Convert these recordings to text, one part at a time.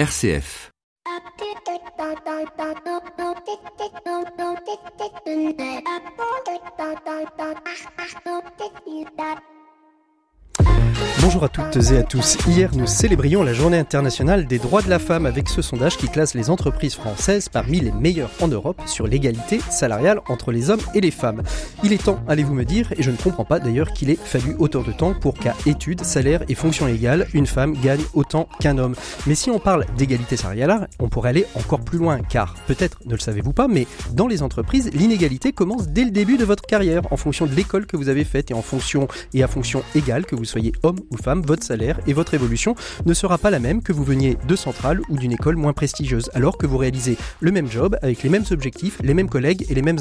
RCF. Bonjour à toutes et à tous. Hier, nous célébrions la journée internationale des droits de la femme avec ce sondage qui classe les entreprises françaises parmi les meilleures en Europe sur l'égalité salariale entre les hommes et les femmes. Il est temps, allez-vous me dire, et je ne comprends pas d'ailleurs qu'il ait fallu autant de temps pour qu'à études, salaire et fonction égale, une femme gagne autant qu'un homme. Mais si on parle d'égalité salariale, on pourrait aller encore plus loin, car peut-être ne le savez-vous pas, mais dans les entreprises, l'inégalité commence dès le début de votre carrière, en fonction de l'école que vous avez faite et en fonction et à fonction égale que vous soyez homme ou femme, votre salaire et votre évolution ne sera pas la même que vous veniez de centrale ou d'une école moins prestigieuse, alors que vous réalisez le même job avec les mêmes objectifs, les mêmes collègues et les mêmes...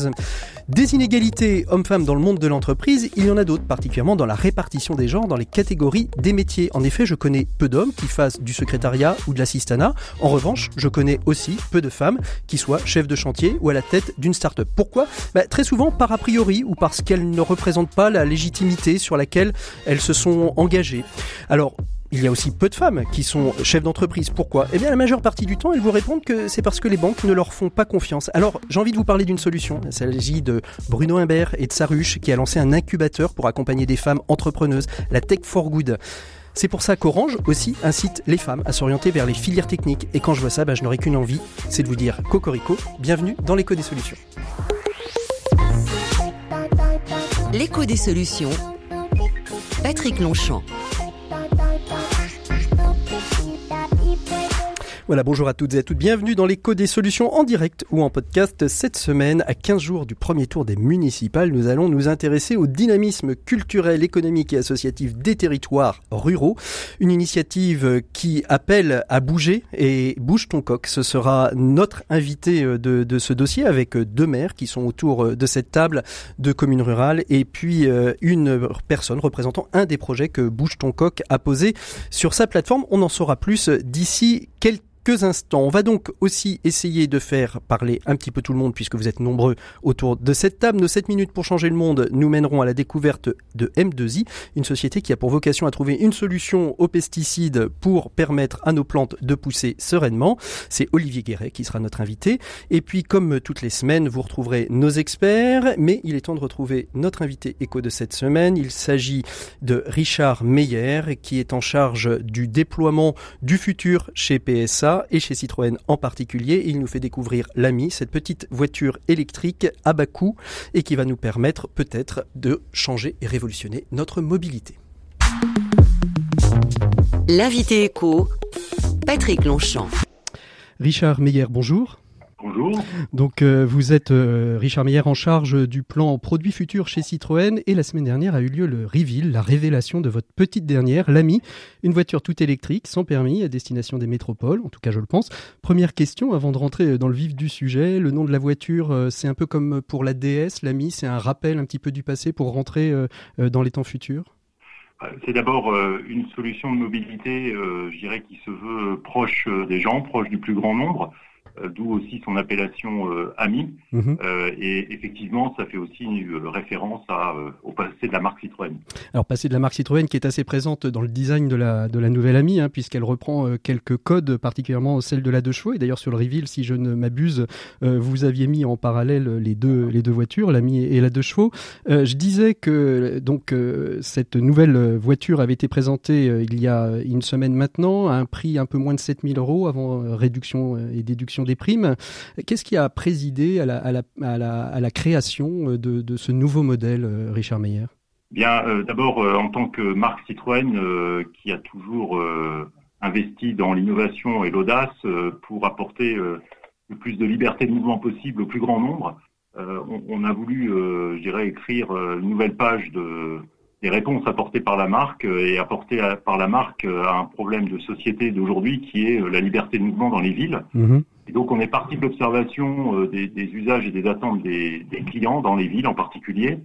Des inégalités hommes-femmes dans le monde de l'entreprise, il y en a d'autres, particulièrement dans la répartition des genres dans les catégories des métiers. En effet, je connais peu d'hommes qui fassent du secrétariat ou de l'assistanat. En revanche, je connais aussi peu de femmes qui soient chefs de chantier ou à la tête d'une start-up. Pourquoi? Bah, Très souvent par a priori ou parce qu'elles ne représentent pas la légitimité sur laquelle elles se sont engagées. Alors, il y a aussi peu de femmes qui sont chefs d'entreprise. Pourquoi? Eh bien, la majeure partie du temps, elles vous répondent que c'est parce que les banques ne leur font pas confiance. Alors, j'ai envie de vous parler d'une solution. Il s'agit de Bruno Imbert et de Saruche qui a lancé un incubateur pour accompagner des femmes entrepreneuses, la Tech for Good. C'est pour ça qu'Orange aussi incite les femmes à s'orienter vers les filières techniques. Et quand je vois ça, bah, je n'aurai qu'une envie, c'est de vous dire Cocorico, bienvenue dans l'écho des solutions. L'écho des solutions. Patrick Longchamp. Voilà, bonjour à toutes et à toutes. Bienvenue dans l'écho des solutions en direct ou en podcast. Cette semaine, à 15 jours du premier tour des municipales, nous allons nous intéresser au dynamisme culturel, économique et associatif des territoires ruraux. Une initiative qui appelle à bouger et bouge ton coq. Ce sera notre invité de, de ce dossier avec deux maires qui sont autour de cette table de communes rurales et puis euh, une personne représentant un des projets que Bouge ton coq a posé sur sa plateforme. On en saura plus d'ici quelques instants. On va donc aussi essayer de faire parler un petit peu tout le monde puisque vous êtes nombreux autour de cette table. Nos 7 minutes pour changer le monde nous mèneront à la découverte de M2I, une société qui a pour vocation à trouver une solution aux pesticides pour permettre à nos plantes de pousser sereinement. C'est Olivier Guéret qui sera notre invité. Et puis comme toutes les semaines, vous retrouverez nos experts, mais il est temps de retrouver notre invité écho de cette semaine. Il s'agit de Richard Meyer qui est en charge du déploiement du futur chez PSA et chez Citroën en particulier. Il nous fait découvrir l'AMI, cette petite voiture électrique à bas coût et qui va nous permettre peut-être de changer et révolutionner notre mobilité. L'invité éco, Patrick Longchamp. Richard Meyer, bonjour. Bonjour. Donc euh, vous êtes euh, Richard Meyer en charge du plan produits futurs chez Citroën et la semaine dernière a eu lieu le reveal, la révélation de votre petite dernière, l'AMI, une voiture toute électrique sans permis à destination des métropoles, en tout cas je le pense. Première question avant de rentrer dans le vif du sujet, le nom de la voiture euh, c'est un peu comme pour la DS, l'AMI c'est un rappel un petit peu du passé pour rentrer dans les temps futurs? C'est d'abord une solution de mobilité, je dirais, qui se veut proche des gens, proche du plus grand nombre. Euh, d'où aussi son appellation euh, AMI. Mhm. Euh, et effectivement, ça fait aussi une référence à, au passé de la marque Citroën. Alors, passé de la marque Citroën qui est assez présente dans le design de la, de la nouvelle AMI, hein, puisqu'elle reprend quelques codes, particulièrement celle de la deux chevaux. Et d'ailleurs, sur le reveal, si je ne m'abuse, vous aviez mis en parallèle les deux, les deux voitures, l'AMI et la deux chevaux. je disais que donc cette nouvelle voiture avait été présentée il y a une semaine maintenant à un prix un peu moins de 7000 euros avant réduction et déduction des primes. Qu'est-ce qui a présidé à la, à la, à la, création de, de, ce nouveau modèle, euh, Richard Meyer? Bien, euh, d'abord, euh, en tant que marque Citroën, qui a toujours investi dans l'innovation et l'audace pour apporter le plus de liberté de mouvement possible au plus grand nombre, on, on, a voulu, je dirais, écrire une nouvelle page de des réponses apportées par la marque et apportées par la marque à un problème de société d'aujourd'hui qui est la liberté de mouvement dans les villes. Mhm. Et donc on est parti de l'observation euh, des, usages et des attentes des, clients dans les villes en particulier.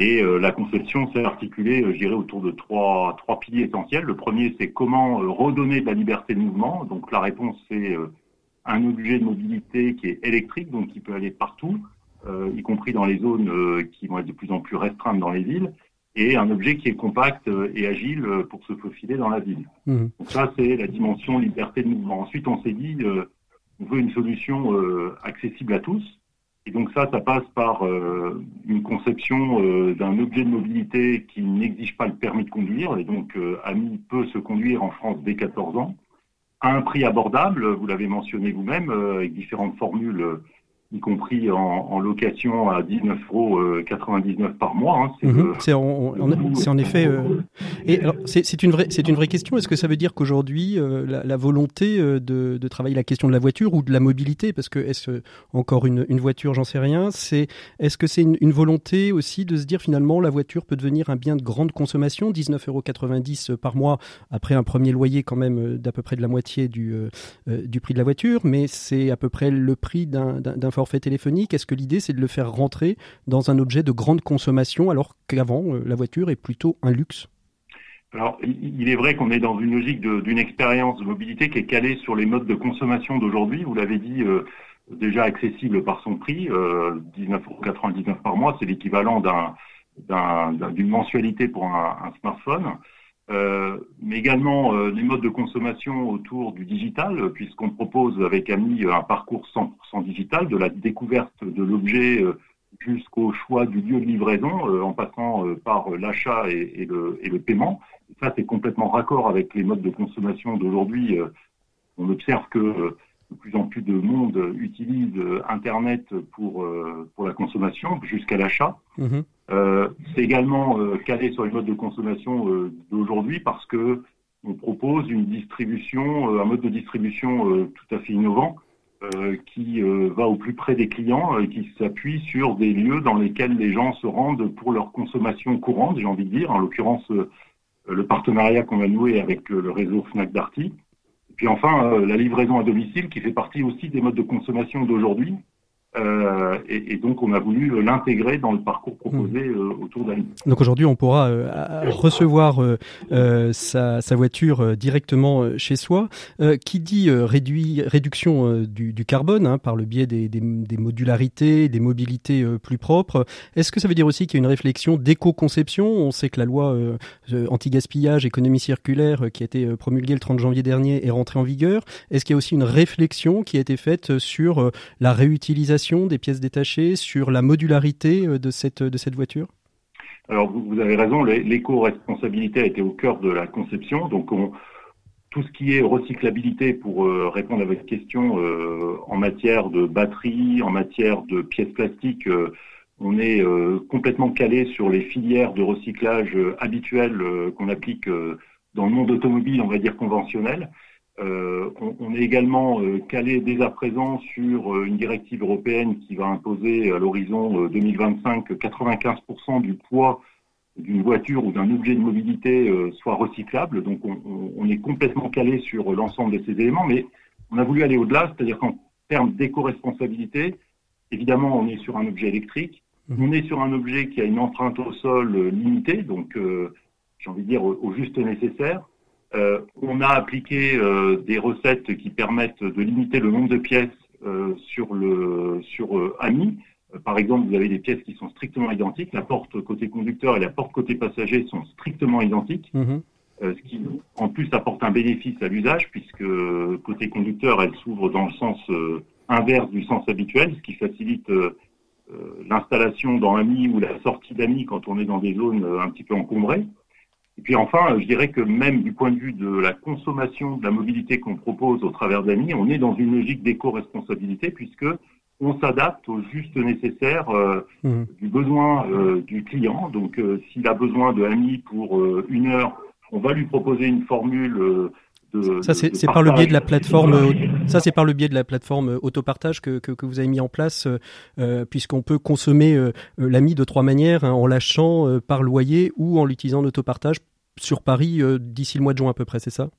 Et euh, la conception s'est articulée, euh, je dirais, autour de trois, trois piliers essentiels. Le premier, c'est comment redonner de la liberté de mouvement. Donc la réponse, c'est un objet de mobilité qui est électrique, donc qui peut aller partout, y compris dans les zones qui vont être de plus en plus restreintes dans les villes et un objet qui est compact et agile pour se faufiler dans la ville. Mmh. Donc ça, c'est la dimension liberté de mouvement. Ensuite, on s'est dit, on veut une solution accessible à tous. Et donc ça, ça passe par euh, une conception euh, d'un objet de mobilité qui n'exige pas le permis de conduire, et donc euh, AMI peut se conduire en France dès 14 ans, à un prix abordable, vous l'avez mentionné vous-même, avec différentes formules y compris en, location à 19,99 euros par mois. Hein, mhm. c'est en, effet. Euh, et c'est une vraie, c'est une vraie question. Est-ce que ça veut dire qu'aujourd'hui euh, la, volonté euh, de, travailler la question de la voiture ou de la mobilité, parce que est-ce encore une, voiture, j'en sais rien. C'est est-ce que c'est une, volonté aussi de se dire finalement la voiture peut devenir un bien de grande consommation, 19,90 euros par mois après un premier loyer quand même d'à peu près de la moitié du du prix de la voiture, mais c'est à peu près le prix d'un forfait téléphonique Est-ce que l'idée c'est de le faire rentrer dans un objet de grande consommation alors qu'avant euh, la voiture est plutôt un luxe? Alors, il est vrai qu'on est dans une logique d'une expérience de mobilité qui est calée sur les modes de consommation d'aujourd'hui. Vous l'avez dit, euh, déjà accessible par son prix, euh, 19,99€ par mois, c'est l'équivalent d'une mensualité pour un smartphone. Euh, mais également euh, les modes de consommation autour du digital, puisqu'on propose avec Ami un parcours 100% digital, de la découverte de l'objet euh, jusqu'au choix du lieu de livraison, en passant par l'achat et, le, et, paiement. ça, c'est complètement raccord avec les modes de consommation d'aujourd'hui. on observe que de plus en plus de monde utilise Internet pour, pour la consommation jusqu'à l'achat. Mm-hmm. Euh, c'est également euh, calé sur les modes de consommation euh, d'aujourd'hui parce que on propose une distribution, un mode de distribution tout à fait innovant qui va au plus près des clients et qui s'appuie sur des lieux dans lesquels les gens se rendent pour leur consommation courante, j'ai envie de dire, en l'occurrence le partenariat qu'on a noué avec le réseau Fnac Darty. Puis enfin, la livraison à domicile qui fait partie aussi des modes de consommation d'aujourd'hui euh, et, donc, on a voulu l'intégrer dans le parcours proposé hmm. euh, autour d'Ali. Donc aujourd'hui, on pourra euh, recevoir sa, voiture directement chez soi. qui dit réduit, réduction du, carbone hein, par le biais des, modularités, des mobilités plus propres, est-ce que ça veut dire aussi qu'il y a une réflexion d'éco-conception? On sait que la loi anti-gaspillage, économie circulaire, qui a été promulguée le 30 janvier dernier, est rentrée en vigueur. Est-ce qu'il y a aussi une réflexion qui a été faite sur la réutilisation des pièces détachées, sur la modularité euh, de cette, voiture? Alors, vous, avez raison, l'éco-responsabilité a été au cœur de la conception. Donc, tout ce qui est recyclabilité, pour euh, répondre à votre question, euh, en matière de batterie, en matière de pièces plastiques, on est complètement calé sur les filières de recyclage habituelles qu'on applique dans le monde automobile, on va dire conventionnel. Euh, on, est également euh, calé dès à présent sur euh, une directive européenne qui va imposer à l'horizon 2025 que 95% du poids d'une voiture ou d'un objet de mobilité soit recyclable. Donc on, est complètement calé sur l'ensemble de ces éléments, mais on a voulu aller au-delà, c'est-à-dire qu'en termes d'éco-responsabilité, évidemment on est sur un objet électrique, mmh. on est sur un objet qui a une empreinte au sol limitée, donc j'ai envie de dire au juste nécessaire. Euh, on a appliqué euh, des recettes qui permettent de limiter le nombre de pièces euh, sur le sur AMI. Par exemple, vous avez des pièces qui sont strictement identiques. La porte côté conducteur et la porte côté passager sont strictement identiques. Mhm. ce qui en plus apporte un bénéfice à l'usage puisque côté conducteur, elle s'ouvre dans le sens inverse du sens habituel, ce qui facilite l'installation dans AMI ou la sortie d'AMI quand on est dans des zones un petit peu encombrées. Et puis enfin, je dirais que même du point de vue de la consommation de la mobilité qu'on propose au travers d'AMI, on est dans une logique d'éco-responsabilité puisque on s'adapte au juste nécessaire euh, mmh. du besoin euh, du client. Donc, euh, s'il a besoin de AMI pour une heure, on va lui proposer une formule. De, ça c'est par le biais de la plateforme ça c'est par le biais de la plateforme autopartage que, que, que vous avez mis en place puisqu'on peut consommer l'ami de trois manières hein, en lâchant par loyer ou en l'utilisant en autopartage sur Paris euh, d'ici le mois de juin à peu près, c'est ça?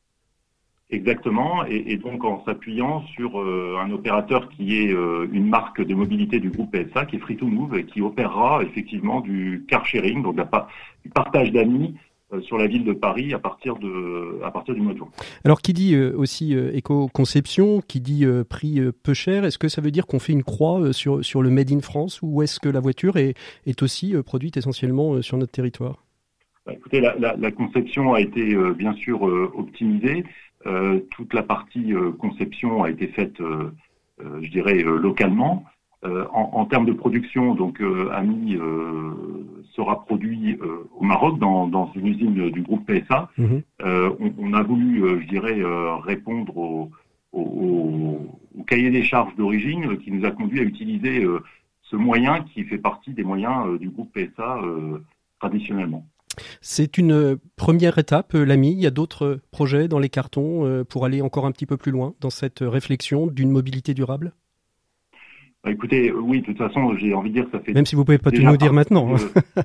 Exactement, et, donc en s'appuyant sur euh, un opérateur qui est euh, une marque de mobilité du groupe PSA, qui est Free to Move, et qui opérera effectivement du car sharing, donc du partage d'amis sur la ville de Paris à partir, de, à partir du mois de juin. Alors qui dit aussi éco-conception, qui dit prix peu cher, est-ce que ça veut dire qu'on fait une croix sur, sur le Made in France ou est-ce que la voiture est, est aussi produite essentiellement sur notre territoire? Bah, écoutez, la, conception a été bien sûr optimisée. toute la partie conception a été faite, je dirais, localement. En, termes de production, donc Ami sera produit au Maroc dans, une usine du groupe PSA. Mhm. On, a voulu, je dirais, répondre au, au, cahier des charges d'origine qui nous a conduit à utiliser euh, ce moyen qui fait partie des moyens euh, du groupe PSA euh, traditionnellement. C'est une première étape, l'AMI. Il y a d'autres projets dans les cartons pour aller encore un petit peu plus loin dans cette réflexion d'une mobilité durable? Bah, Écoutez, oui, de toute façon, j'ai envie de dire que ça fait. Même si vous pouvez pas tout nous dire maintenant. Hein.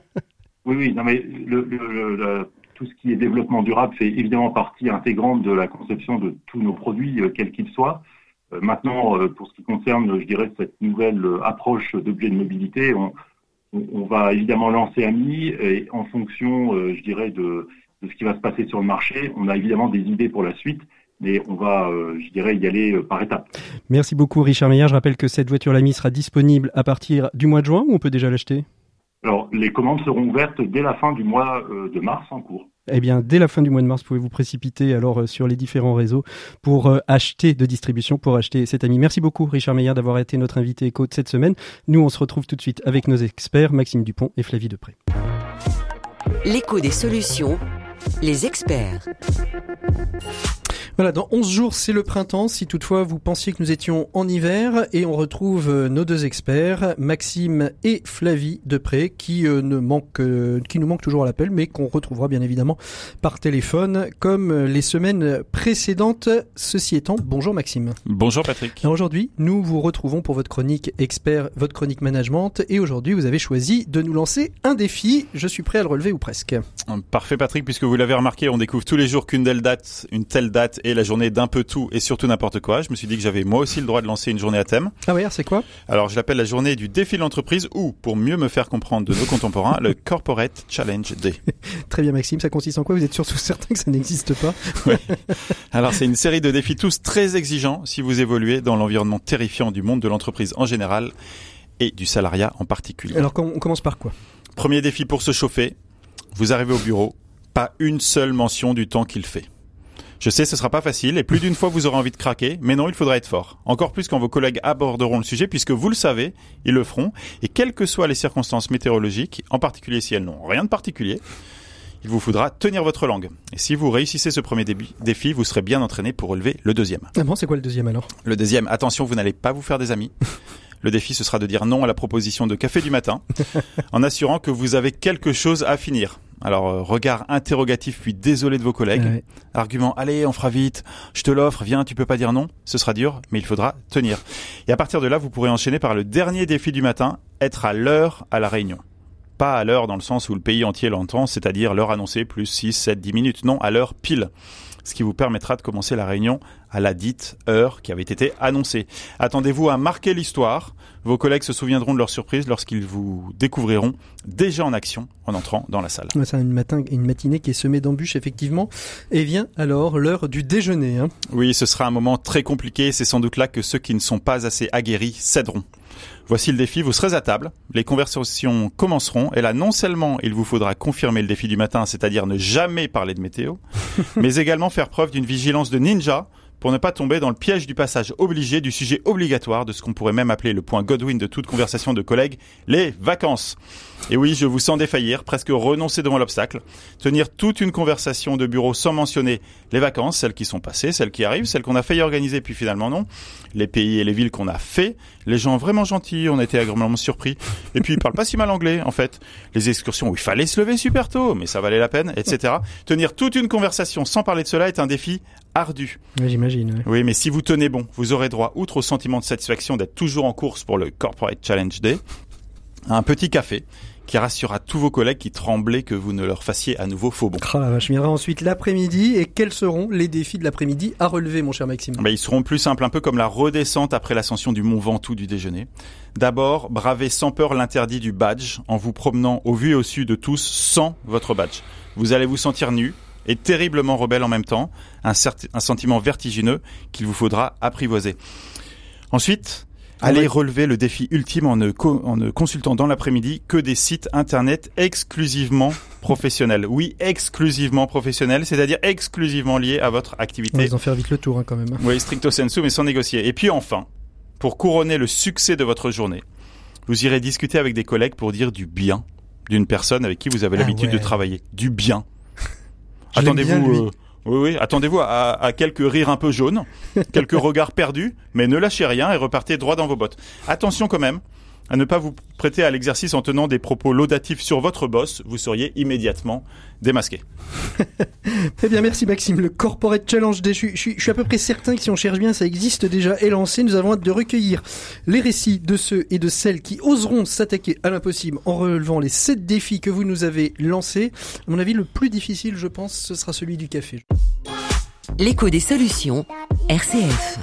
oui, oui, non, mais le, tout ce qui est développement durable fait évidemment partie intégrante de la conception de tous nos produits, euh, quels qu'ils soient. Euh, maintenant, euh, pour ce qui concerne, je dirais, cette nouvelle approche d'objets de mobilité, on, va évidemment lancer AMI et en fonction, je dirais, de, ce qui va se passer sur le marché, on a évidemment des idées pour la suite mais on va, je dirais, y aller par étapes. Merci beaucoup Richard Meyer. Je rappelle que cette voiture l'AMI sera disponible à partir du mois de juin ou on peut déjà l'acheter? Alors, les commandes seront ouvertes dès la fin du mois euh, de mars en cours. Eh bien, dès la fin du mois de mars, pouvez vous précipiter alors euh, sur les différents réseaux pour euh, acheter de distribution, pour acheter cet ami. Merci beaucoup, Richard Meyer, d'avoir été notre invité éco de cette semaine. Nous, on se retrouve tout de suite avec nos experts, Maxime Dupont et Flavie Depré. L'écho des solutions, les experts. Voilà, dans 11 jours, c'est le printemps. Si toutefois vous pensiez que nous étions en hiver, et on retrouve euh, nos deux experts, Maxime et Flavie Depré, qui euh, ne manquent, euh, qui nous manquent toujours à l'appel, mais qu'on retrouvera bien évidemment par téléphone, comme les semaines précédentes. Ceci étant, bonjour Maxime. Bonjour Patrick. Aujourd'hui, nous vous retrouvons pour votre chronique expert, votre chronique management, et aujourd'hui, vous avez choisi de nous lancer un défi. Je suis prêt à le relever ou presque. Parfait Patrick, puisque vous l'avez remarqué, on découvre tous les jours qu'une telle date, une telle date et la journée d'un peu tout et surtout n'importe quoi. Je me suis dit que j'avais moi aussi le droit de lancer une journée à thème. Ah oui, c'est quoi? Alors je l'appelle la journée du défi de l'entreprise ou, pour mieux me faire comprendre de nos contemporains, le Corporate Challenge Day. Très bien Maxime, ça consiste en quoi? Vous êtes surtout certain que ça n'existe pas? Oui. Alors c'est une série de défis tous très exigeants si vous évoluez dans l'environnement terrifiant du monde de l'entreprise en général et du salariat en particulier. Alors on commence par quoi? Premier défi pour se chauffer. Vous arrivez au bureau, pas une seule mention du temps qu'il fait. Je sais, ce sera pas facile et plus d'une fois vous aurez envie de craquer, mais non, il faudra être fort. Encore plus quand vos collègues aborderont le sujet puisque vous le savez, ils le feront et quelles que soient les circonstances météorologiques, en particulier si elles n'ont rien de particulier, il vous faudra tenir votre langue. Et si vous réussissez ce premier défi, vous serez bien entraîné pour relever le deuxième. Ah bon, c'est quoi le deuxième alors? Le deuxième, attention, vous n'allez pas vous faire des amis. Le défi, ce sera de dire non à la proposition de café du matin, en assurant que vous avez quelque chose à finir. Alors euh, regard interrogatif puis désolé de vos collègues. Argument allez on fera vite, je te l'offre, viens, tu peux pas dire non. Ce sera dur, mais il faudra tenir. Et à partir de là, vous pourrez enchaîner par le dernier défi du matin, être à l'heure à la réunion. Pas à l'heure dans le sens où le pays entier l'entend, c'est-à-dire l'heure annoncée plus 6, 7, 10 minutes. Non, à l'heure pile ce qui vous permettra de commencer la réunion à la dite heure qui avait été annoncée. Attendez-vous à marquer l'histoire. Vos collègues se souviendront de leur surprise lorsqu'ils vous découvriront déjà en action en entrant dans la salle. C'est une, matin, une matinée qui est semée d'embûches, effectivement. Et vient alors l'heure du déjeuner. Hein. Oui, ce sera un moment très compliqué. C'est sans doute là que ceux qui ne sont pas assez aguerris céderont. Voici le défi, vous serez à table, les conversations commenceront, et là non seulement il vous faudra confirmer le défi du matin, c'est-à-dire ne jamais parler de météo, mais également faire preuve d'une vigilance de ninja pour ne pas tomber dans le piège du passage obligé du sujet obligatoire de ce qu'on pourrait même appeler le point Godwin de toute conversation de collègues, les vacances. Et oui, je vous sens défaillir, presque renoncer devant l'obstacle, tenir toute une conversation de bureau sans mentionner les vacances, celles qui sont passées, celles qui arrivent, celles qu'on a failli organiser puis finalement non, les pays et les villes qu'on a fait, les gens vraiment gentils, on été agréablement surpris, et puis ils parlent pas si mal anglais en fait, les excursions où il fallait se lever super tôt, mais ça valait la peine, etc. Tenir toute une conversation sans parler de cela est un défi ardu. Oui, j'imagine. Oui. mais si vous tenez bon, vous aurez droit, outre au sentiment de satisfaction d'être toujours en course pour le Corporate Challenge Day, à un petit café qui rassurera tous vos collègues qui tremblaient que vous ne leur fassiez à nouveau faux bon. Je viendrai ensuite l'après-midi. Et quels seront les défis de l'après-midi à relever, mon cher Maxime? Bah, Ils seront plus simples, un peu comme la redescente après l'ascension du mont Ventoux du déjeuner. D'abord, bravez sans peur l'interdit du badge en vous promenant au vu et au su de tous sans votre badge. Vous allez vous sentir nu, et terriblement rebelle en même temps, un, un sentiment vertigineux qu'il vous faudra apprivoiser. Ensuite, Allez relever le défi ultime en ne, en ne consultant dans l'après-midi que des sites internet exclusivement professionnels. Oui, exclusivement professionnels, c'est-à-dire exclusivement liés à votre activité. Ils en faire vite le tour hein, quand même. Oui, stricto sensu, mais sans négocier. Et puis enfin, pour couronner le succès de votre journée, vous irez discuter avec des collègues pour dire du bien d'une personne avec qui vous avez Ah l'habitude ouais. de travailler. Du bien. Attendez-vous, euh, oui, oui, attendez-vous à, à quelques rires un peu jaunes, quelques regards perdus, mais ne lâchez rien et repartez droit dans vos bottes. Attention quand même à ne pas vous prêter à l'exercice en tenant des propos laudatifs sur votre boss, vous seriez immédiatement démasqué. Eh bien, merci Maxime. Le Corporate Challenge Day, je, suis- je suis- je suis à peu près certain que si on cherche bien, ça existe déjà et lancé. Nous avons hâte de recueillir les récits de ceux et de celles qui oseront s'attaquer à l'impossible en relevant les sept défis que vous nous avez lancés. À mon avis, le plus difficile, je pense, ce sera celui du café. L'écho des solutions, RCF.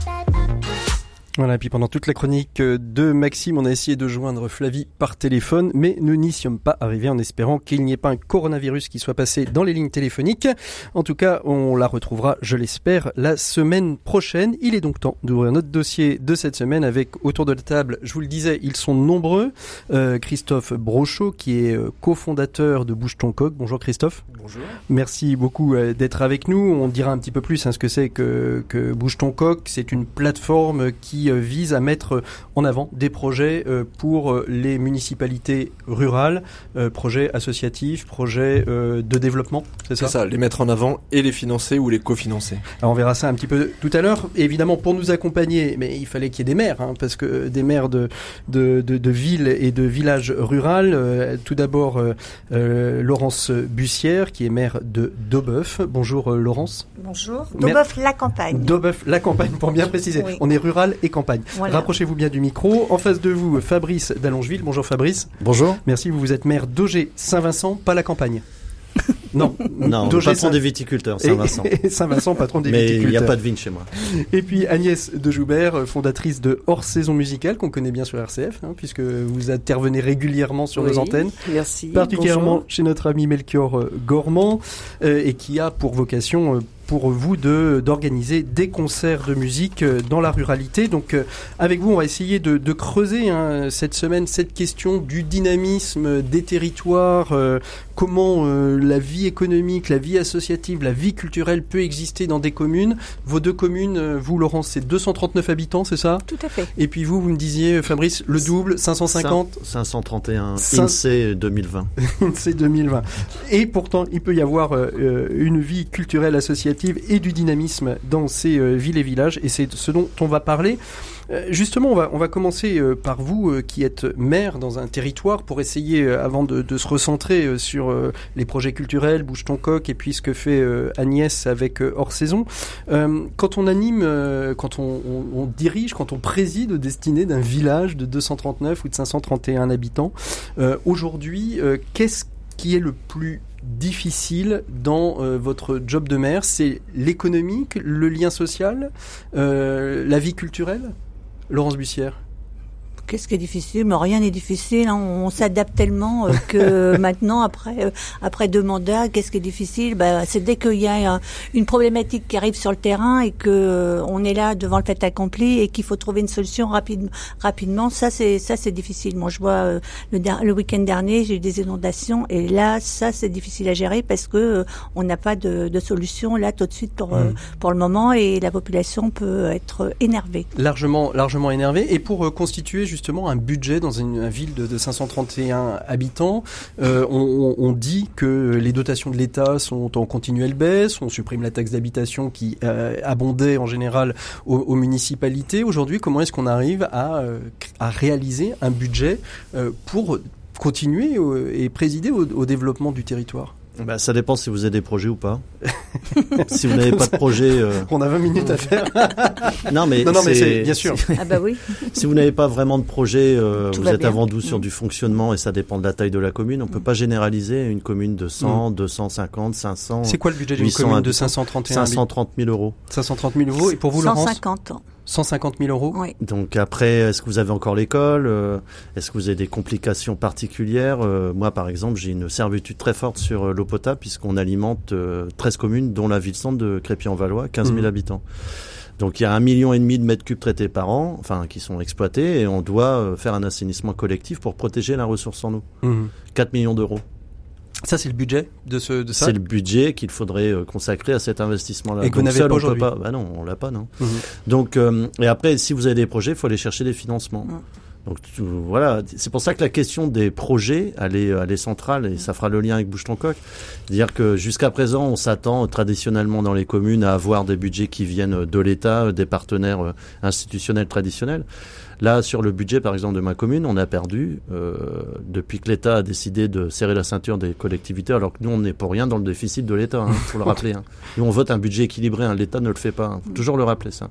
Voilà, et puis pendant toute la chronique euh, de Maxime, on a essayé de joindre Flavie par téléphone, mais nous n'y sommes pas arrivés en espérant qu'il n'y ait pas un coronavirus qui soit passé dans les lignes téléphoniques. En tout cas, on la retrouvera, je l'espère, la semaine prochaine. Il est donc temps d'ouvrir notre dossier de cette semaine avec autour de la table, je vous le disais, ils sont nombreux. Euh, Christophe Brochot, qui est euh, cofondateur de Bouge ton coq. Bonjour Christophe. Bonjour. Merci beaucoup euh, d'être avec nous. On dira un petit peu plus hein, ce que c'est que, que Bouge ton coq. C'est une plateforme qui euh, vise à mettre en avant des projets euh, pour euh, les municipalités rurales, euh, projets associatifs, projets euh, de développement. C'est ça, C'est ça, les mettre en avant et les financer ou les cofinancer. alors on verra ça un petit peu tout à l'heure. Évidemment, pour nous accompagner, mais il fallait qu'il y ait des maires, hein, parce que des maires de, de, de, de villes et de villages ruraux. Euh, tout d'abord, euh, euh, Laurence Bussière, qui est maire de Daubeuf. Bonjour euh, Laurence. Bonjour. Daubeuf, la campagne. Daubeuf, la campagne, pour bien préciser. Oui. On est rural et campagne. Voilà. Rapprochez-vous bien du micro. En face de vous, Fabrice d'Allongeville. Bonjour Fabrice. Bonjour. Merci, vous vous êtes maire d'Auger Saint-Vincent, pas la campagne. Non, Non, patron des viticulteurs, Saint-Vincent. Saint-Vincent, patron des Mais il n'y a viticulteurs. pas de vigne chez moi. Et puis Agnès de Joubert, fondatrice de Hors Saison Musicale, qu'on connaît bien sur RCF, hein, puisque vous intervenez régulièrement sur nos antennes. Merci. particulièrement bonjour. chez notre ami Melchior euh, Gormand, euh, et qui a pour vocation euh, pour vous de d'organiser des concerts de musique euh, dans la ruralité. Donc euh, avec vous, on va essayer de, de creuser hein, cette semaine cette question du dynamisme des territoires, euh, comment euh, la vie économique, la vie associative, la vie culturelle peut exister dans des communes. Vos deux communes, vous Laurence, c'est 239 habitants, c'est ça? Tout à fait. Et puis vous, vous me disiez Fabrice, le double, 550 531 Cin- INSEE 2020. c'est 2020. Et pourtant, il peut y avoir euh, une vie culturelle associative et du dynamisme dans ces euh, villes et villages, et c'est ce dont on va parler. Euh, justement, on va, on va commencer euh, par vous qui êtes maire dans un territoire pour essayer, avant de, se recentrer sur les projets culturels, Bouge ton coq, et puis ce que fait Agnès avec Hors Saison. Quand on anime, quand on, on- dirige, quand on préside aux destinées d'un village de 239 ou de 531 habitants, aujourd'hui, qu'est-ce qui est le plus difficile dans euh, votre job de maire C'est l'économique, le lien social, euh, la vie culturelle? Laurence Bussière Qu'est-ce qui est difficile? Mais rien n'est difficile. hein. On, s'adapte tellement euh, que maintenant, après euh, après deux mandats, qu'est-ce qui est difficile? Bah, C'est dès qu'il y a euh, une problématique qui arrive sur le terrain et que euh, on est là devant le fait accompli et qu'il faut trouver une solution rapide, rapidement. Ça, c'est ça, c'est difficile. Moi, je vois le, week-end dernier, j'ai eu des inondations et là, ça, c'est difficile à gérer parce que on n'a pas de, de solution là tout de suite pour euh, pour le moment et la population peut être énervée. largement, largement énervé. Et pour constituer justement un budget dans une, ville de, de 531 habitants, euh, on, on- on dit que les dotations de l'État sont en continuelle baisse. On supprime la taxe d'habitation qui euh, abondait en général aux, municipalités. Aujourd'hui, comment est-ce qu'on arrive à, euh, réaliser un budget euh, pour continuer et présider au développement du territoire? Bah, ça dépend si vous avez des projets ou pas. si vous n'avez pas de projet, euh, On a 20 minutes à faire. non mais, Non, non, mais c'est bien sûr. Ah bah oui. Si vous n'avez pas vraiment de projet, euh, vous êtes bien. avant tout sur Mm. du fonctionnement et ça dépend de la taille de la commune. On peut pas généraliser une commune de 100, 250, 500, C'est quoi le budget d'une 800 commune de habitants. 531 habitants 530 000 euros. 530 000 euros. Et pour vous, Laurence? 150 ans. 150 000 euros. Oui. Donc après, est-ce que vous avez encore l'école Euh, Est-ce que vous avez des complications particulières Euh, Moi, par exemple, j'ai une servitude très forte sur euh, l'eau potable puisqu'on alimente euh, 13 communes, dont la ville-centre de Crépy-en-Valois, 15 000 Mhm. habitants. Donc il y a un million et demi de mètres cubes traités par an, enfin qui sont exploités, et on doit faire un assainissement collectif pour protéger la ressource en eau. Mhm. 4 millions d'euros. Ça, c'est le budget de, ce, de ça C'est le budget qu'il faudrait euh, consacrer à cet investissement-là. Et que vous Donc n'avez seul, pas aujourd'hui. pas. Bah non, on l'a pas, non. Mhm. Donc euh, et après, si vous avez des projets, il faut aller chercher des financements. Mm. Donc tu- voilà, c'est pour ça que la question des projets, elle est, elle est centrale et ça fera le lien avec Bouche ton coq. C'est-à-dire que jusqu'à présent, on s'attend traditionnellement dans les communes à avoir des budgets qui viennent de l'État, des partenaires euh, institutionnels traditionnels. Là, sur le budget, par exemple, de ma commune, on a perdu euh, depuis que l'État a décidé de serrer la ceinture des collectivités, alors que nous, on n'est pour rien dans le déficit de l'État, il faut le rappeler. hein. Nous, on vote un budget équilibré, hein, l'État ne le fait pas. Il faut toujours le rappeler, ça.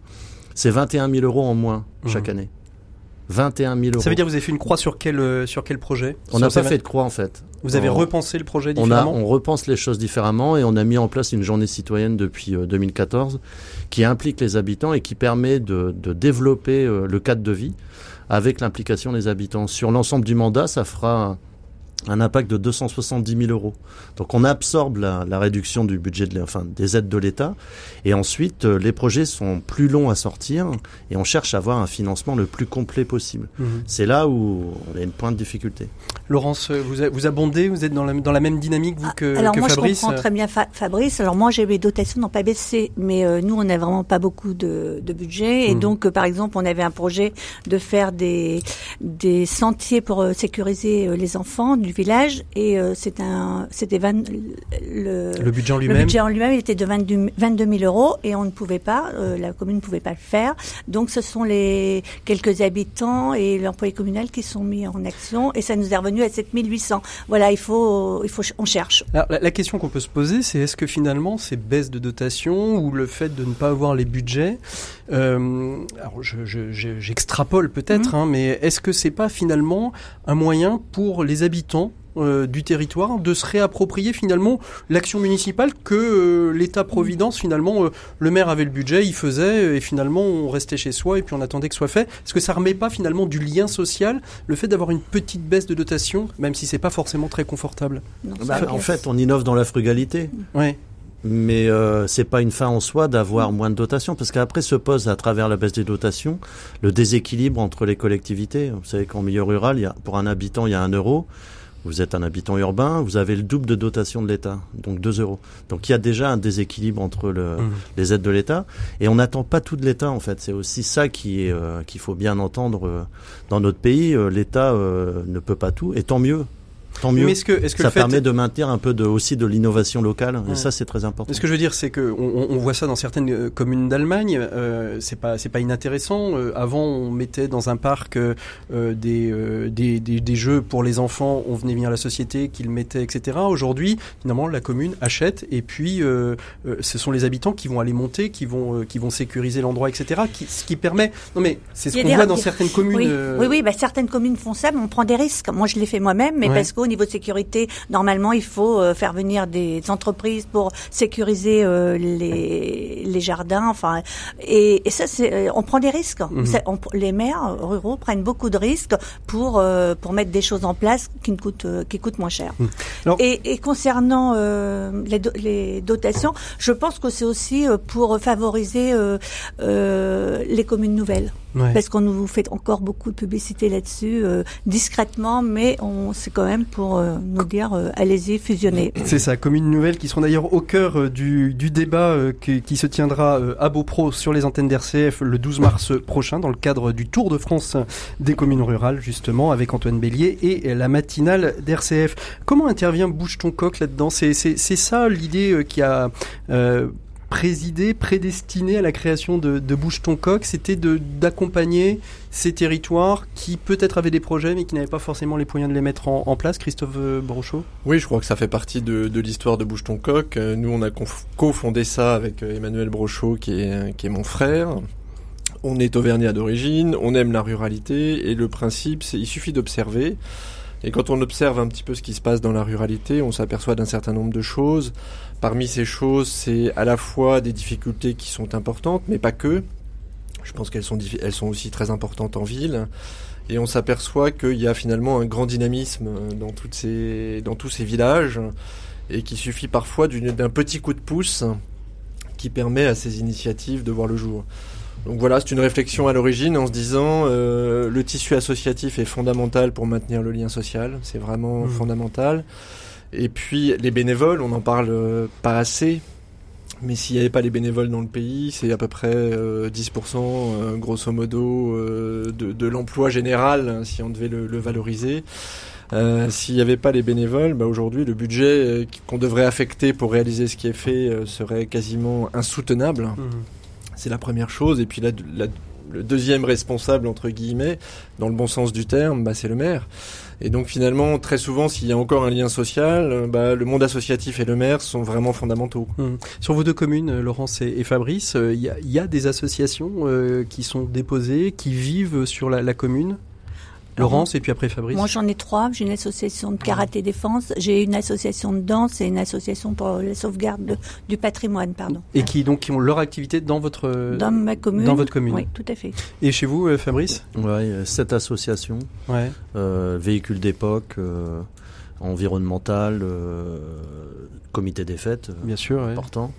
C'est 21 000 euros en moins chaque Mhm. année. 21 000 euros. Ça veut dire que vous avez fait une croix sur quel, euh, sur quel projet on n'a pas fait de croix, en fait. Vous avez On- repensé le projet on, a, différemment on repense les choses différemment et on a mis en place une journée citoyenne depuis euh, 2014 qui implique les habitants et qui permet de, de développer euh, le cadre de vie avec l'implication des habitants. Sur l'ensemble du mandat, ça fera un, impact de 270 000 euros. Donc on absorbe la, la réduction du budget, de, enfin des aides de l'État, et ensuite euh, les projets sont plus longs à sortir et on cherche à avoir un financement le plus complet possible. Mhm. C'est là où on a une pointe de difficulté. Laurence, euh, vous, vous abondez, vous êtes dans la, dans la même dynamique vous que, Alors que moi Fabrice? je comprends très bien Fa- Fabrice. Alors moi j'ai mes dotations n'ont pas baissé, mais euh, nous on n'a vraiment pas beaucoup de, de budget et Mhm. donc euh, par exemple on avait un projet de faire des des sentiers pour euh, sécuriser euh, les enfants du village et euh, c'est un c'était 20 le, Le budget en le lui-même budget en lui-même il était de 22, 22 000 euros et on ne pouvait pas, euh, la commune ne pouvait pas le faire. Donc ce sont les quelques habitants et l'employé communal qui sont mis en action et ça nous est revenu à 7 800. Voilà, il faut, il faut, on cherche. Alors, la, la question qu'on peut se poser, c'est est-ce que finalement ces baisses de dotation ou le fait de ne pas avoir les budgets, euh, alors je- je- je- j'extrapole peut-être, hein, mais est-ce que c'est pas finalement un moyen pour les habitants euh, du territoire de se réapproprier finalement l'action municipale que euh, l'État-providence finalement euh, le maire avait le budget, il faisait et finalement on restait chez soi et puis on attendait que ce soit fait? Est-ce que ça remet pas finalement du lien social le fait d'avoir une petite baisse de dotation, même si c'est pas forcément très confortable? Non, Bah, en fait, on innove dans la frugalité. Ouais. Mais euh, c'est pas une fin en soi d'avoir moins de dotations, parce qu'après se pose à travers la baisse des dotations le déséquilibre entre les collectivités. Vous savez qu'en milieu rural, il y a, pour un habitant, il y a un euro. Vous êtes un habitant urbain, vous avez le double de dotation de l'État, donc 2 euros. Donc il y a déjà un déséquilibre entre le, Mhm. les aides de l'État, et on n'attend pas tout de l'État en fait. C'est aussi ça qui est euh, qu'il faut bien entendre euh, dans notre pays. Euh, L'État euh, ne peut pas tout, et tant mieux, tant mieux. Mais est-ce que, est-ce que ça le fait, permet de maintenir un peu de, aussi de l'innovation locale, Ouais. et ça c'est très important. Ce que je veux dire, c'est que on, on- on voit ça dans certaines euh, communes d'Allemagne. Euh, c'est pas, c'est pas inintéressant. Euh, avant, on mettait dans un parc euh, des, euh, des, des, des jeux pour les enfants. On venait venir la société, qu'ils mettaient, etc. Aujourd'hui, finalement, la commune achète et puis euh, euh, ce sont les habitants qui vont aller monter, qui vont, euh, qui vont sécuriser l'endroit, etc. Qui, ce qui permet. Non, mais c'est ce qu'on des- voit dans certaines communes. Oui, euh, oui, oui bah, certaines communes font ça, mais on prend des risques. Moi, je l'ai fait moi-même, mais Ouais. parce qu'au niveau de sécurité, normalement, il faut euh, faire venir des entreprises pour sécuriser euh, les, les jardins. Enfin, et, et ça, c'est, euh, on prend des risques. Mhm. On- les maires ruraux prennent beaucoup de risques pour pour mettre des choses en place qui ne coûtent qui coûtent moins cher. Mhm. Alors- Et, et concernant les, do- les dotations, je pense que c'est aussi pour favoriser les communes nouvelles. Ouais. Parce qu'on nous fait encore beaucoup de publicité là-dessus, euh, discrètement, mais on c'est quand même pour euh, nous dire euh, allez-y, fusionnez. C'est ça, communes nouvelles qui seront d'ailleurs au cœur euh, du, du débat euh, qui, qui se tiendra euh, à Beaupro sur les antennes d'RCF le 12 mars prochain dans le cadre du Tour de France des communes rurales justement avec Antoine Bélier et la matinale d'RCF. Comment intervient Bouge ton coq là-dedans C'est ça l'idée euh, qui a euh, présidé, prédestiné à la création de, de Bouge c'était d'accompagner ces territoires qui peut-être avaient des projets mais qui n'avaient pas forcément les moyens de les mettre en, place. Christophe euh, Brochot? Oui, je crois que ça fait partie de, de l'histoire de Bouge ton. Euh, Nous, on a co-fondé ça avec euh, Emmanuel Brochot, qui est, qui est mon frère. On est auvergnat d'origine, on aime la ruralité, et le principe, c'est il suffit d'observer. Et quand on observe un petit peu ce qui se passe dans la ruralité, on s'aperçoit d'un certain nombre de choses. Parmi ces choses, c'est à la fois des difficultés qui sont importantes, mais pas que. Je pense qu'elles sont, elles sont aussi très importantes en ville. Et on s'aperçoit qu'il y a finalement un grand dynamisme dans, toutes ces, dans tous ces villages et qu'il suffit parfois d'un petit coup de pouce qui permet à ces initiatives de voir le jour. Donc voilà, c'est une réflexion à l'origine en se disant euh, le tissu associatif est fondamental pour maintenir le lien social, c'est vraiment Mhm. fondamental. Et puis les bénévoles, on n'en parle euh, pas assez, mais s'il n'y avait pas les bénévoles dans le pays, c'est à peu près euh, 10% euh, grosso modo euh, de, de l'emploi général, hein, si on devait le, le valoriser. S'il n'y avait pas les bénévoles, bah aujourd'hui le budget qu'on devrait affecter pour réaliser ce qui est fait serait quasiment insoutenable. Mhm. C'est la première chose. Et puis la, la- le deuxième responsable, entre guillemets, dans le bon sens du terme, bah, c'est le maire. Et donc finalement, très souvent, s'il y a encore un lien social, euh, bah, le monde associatif et le maire sont vraiment fondamentaux. Mhm. Sur vos deux communes, euh, Laurence et, Fabrice, euh, il y, a, il y a des associations euh, qui sont déposées, qui vivent sur la commune? Laurence et puis après Fabrice. Moi, j'en ai trois. J'ai une association de karaté défense, j'ai une association de danse et une association pour la sauvegarde de- du patrimoine, pardon. et qui donc qui ont leur activité dans votre Dans ma commune. dans votre commune. Oui, tout à fait. et chez vous, euh, Fabrice. Ouais, euh, cette association, Ouais. euh, véhicules d'époque, euh, environnemental, euh, comité des fêtes, euh, Bien sûr. ouais. important,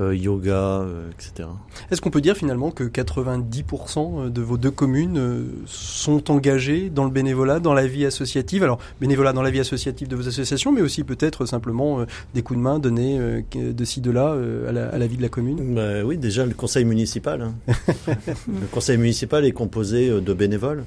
euh, yoga, euh, etc. Est-ce qu'on peut dire finalement que 90% de vos deux communes sont engagées dans le bénévolat, dans la vie associative? Alors, bénévolat dans la vie associative de vos associations, mais aussi peut-être simplement euh, des coups de main donnés euh, de ci, de là euh, à, la, à la vie de la commune? Bah oui, déjà le conseil municipal. hein. le conseil municipal est composé de bénévoles.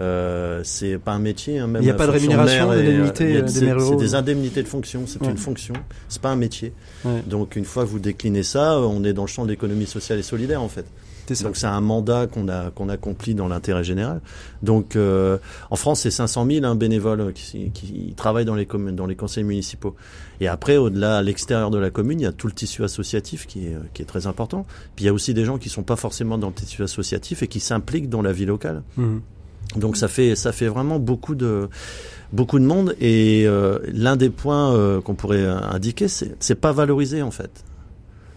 Euh, c'est pas un métier, hein, même Il y a pas de rémunération, d'indemnité, euh, y a euh, des c'est- des indemnités de fonction, c'est Ouais. une fonction, c'est pas un métier. Ouais. Donc une fois que vous déclinez ça, on est dans le champ de l'économie sociale et solidaire en fait. Ça. Donc c'est un mandat qu'on a qu'on accomplit dans l'intérêt général. Donc euh, en France c'est 500 000 hein, bénévoles qui, qui travaillent dans les communes, dans les conseils municipaux. Et après au-delà, à l'extérieur de la commune, il y a tout le tissu associatif qui est qui est très important. Puis il y a aussi des gens qui sont pas forcément dans le tissu associatif et qui s'impliquent dans la vie locale. Mhm. Donc ça fait ça fait vraiment beaucoup de beaucoup de monde et euh, l'un des points euh, qu'on pourrait euh, indiquer c'est c'est pas valorisé en fait.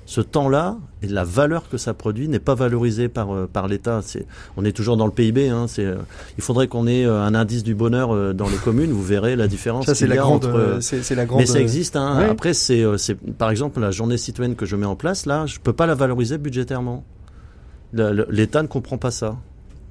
Ce temps-là et la valeur que ça produit n'est pas valorisé par euh, par l'État. C'est on est toujours dans le PIB. Hein, c'est euh, il faudrait qu'on ait euh, un indice du bonheur euh, dans les communes. Vous verrez la différence. Ça, c'est la grande. euh, c'est la grande. mais ça existe. Hein. Ouais. Après, c'est, euh, c'est, par exemple, la journée citoyenne que je mets en place, là, je peux pas la valoriser budgétairement. L'État ne comprend pas ça.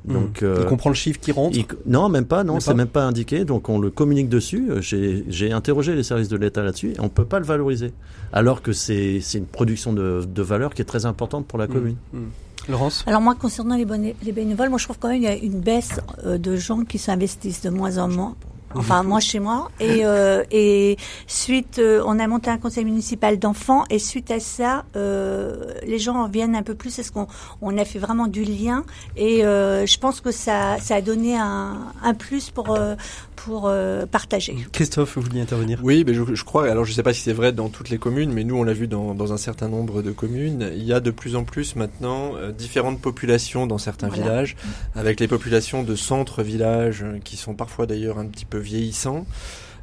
Mhm. Donc, Il euh, comprend le chiffre qui rentre. il- non, même pas. Non, c'est même pas indiqué. Donc, on le communique dessus. Euh, J'ai, j'ai interrogé les services de l'État là-dessus. Et on peut pas le valoriser, alors que c'est, une production de, de valeur qui est très importante pour la commune. Mhm. Mhm. Laurence Alors moi, concernant les bénévoles, moi je trouve quand même qu'il y a une baisse euh, de gens qui s'investissent de moins en moins. Enfin, moi chez moi. Et, euh, et suite, euh, on a monté un conseil municipal d'enfants. Et suite à ça, euh, les gens viennent un peu plus. Est-ce qu'on on a fait vraiment du lien Et euh, je pense que ça, ça a donné un, un plus pour euh, pour euh, partager. Christophe, vous vouliez intervenir? Oui, mais je, je crois, alors je ne sais pas si c'est vrai dans toutes les communes, mais nous on l'a vu dans, dans un certain nombre de communes, il y a de plus en plus maintenant euh, différentes populations dans certains Voilà. villages, avec les populations de centres-villages euh, qui sont parfois d'ailleurs un petit peu vieillissants.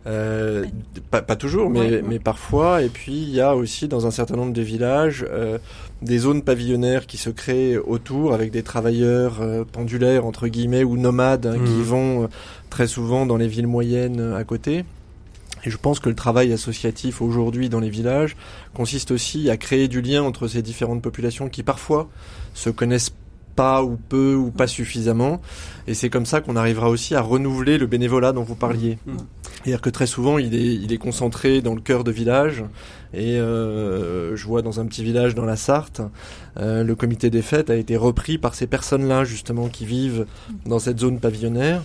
Euh, pas, pas toujours, mais, Ouais, ouais. mais parfois. Et puis il y a aussi dans un certain nombre de villages euh, des zones pavillonnaires qui se créent autour avec des travailleurs euh, pendulaires entre guillemets ou nomades hein, qui Mhm. vont euh, très souvent dans les villes moyennes euh, à côté. Et je pense que le travail associatif aujourd'hui dans les villages consiste aussi à créer du lien entre ces différentes populations qui parfois se connaissent pas ou peu ou pas suffisamment. Et c'est comme ça qu'on arrivera aussi à renouveler le bénévolat dont vous parliez. Mhm. C'est-à-dire que très souvent, il est, il est concentré dans le cœur de village. Et euh, je vois dans un petit village dans la Sarthe, euh, le comité des fêtes a été repris par ces personnes-là, justement, qui vivent dans cette zone pavillonnaire.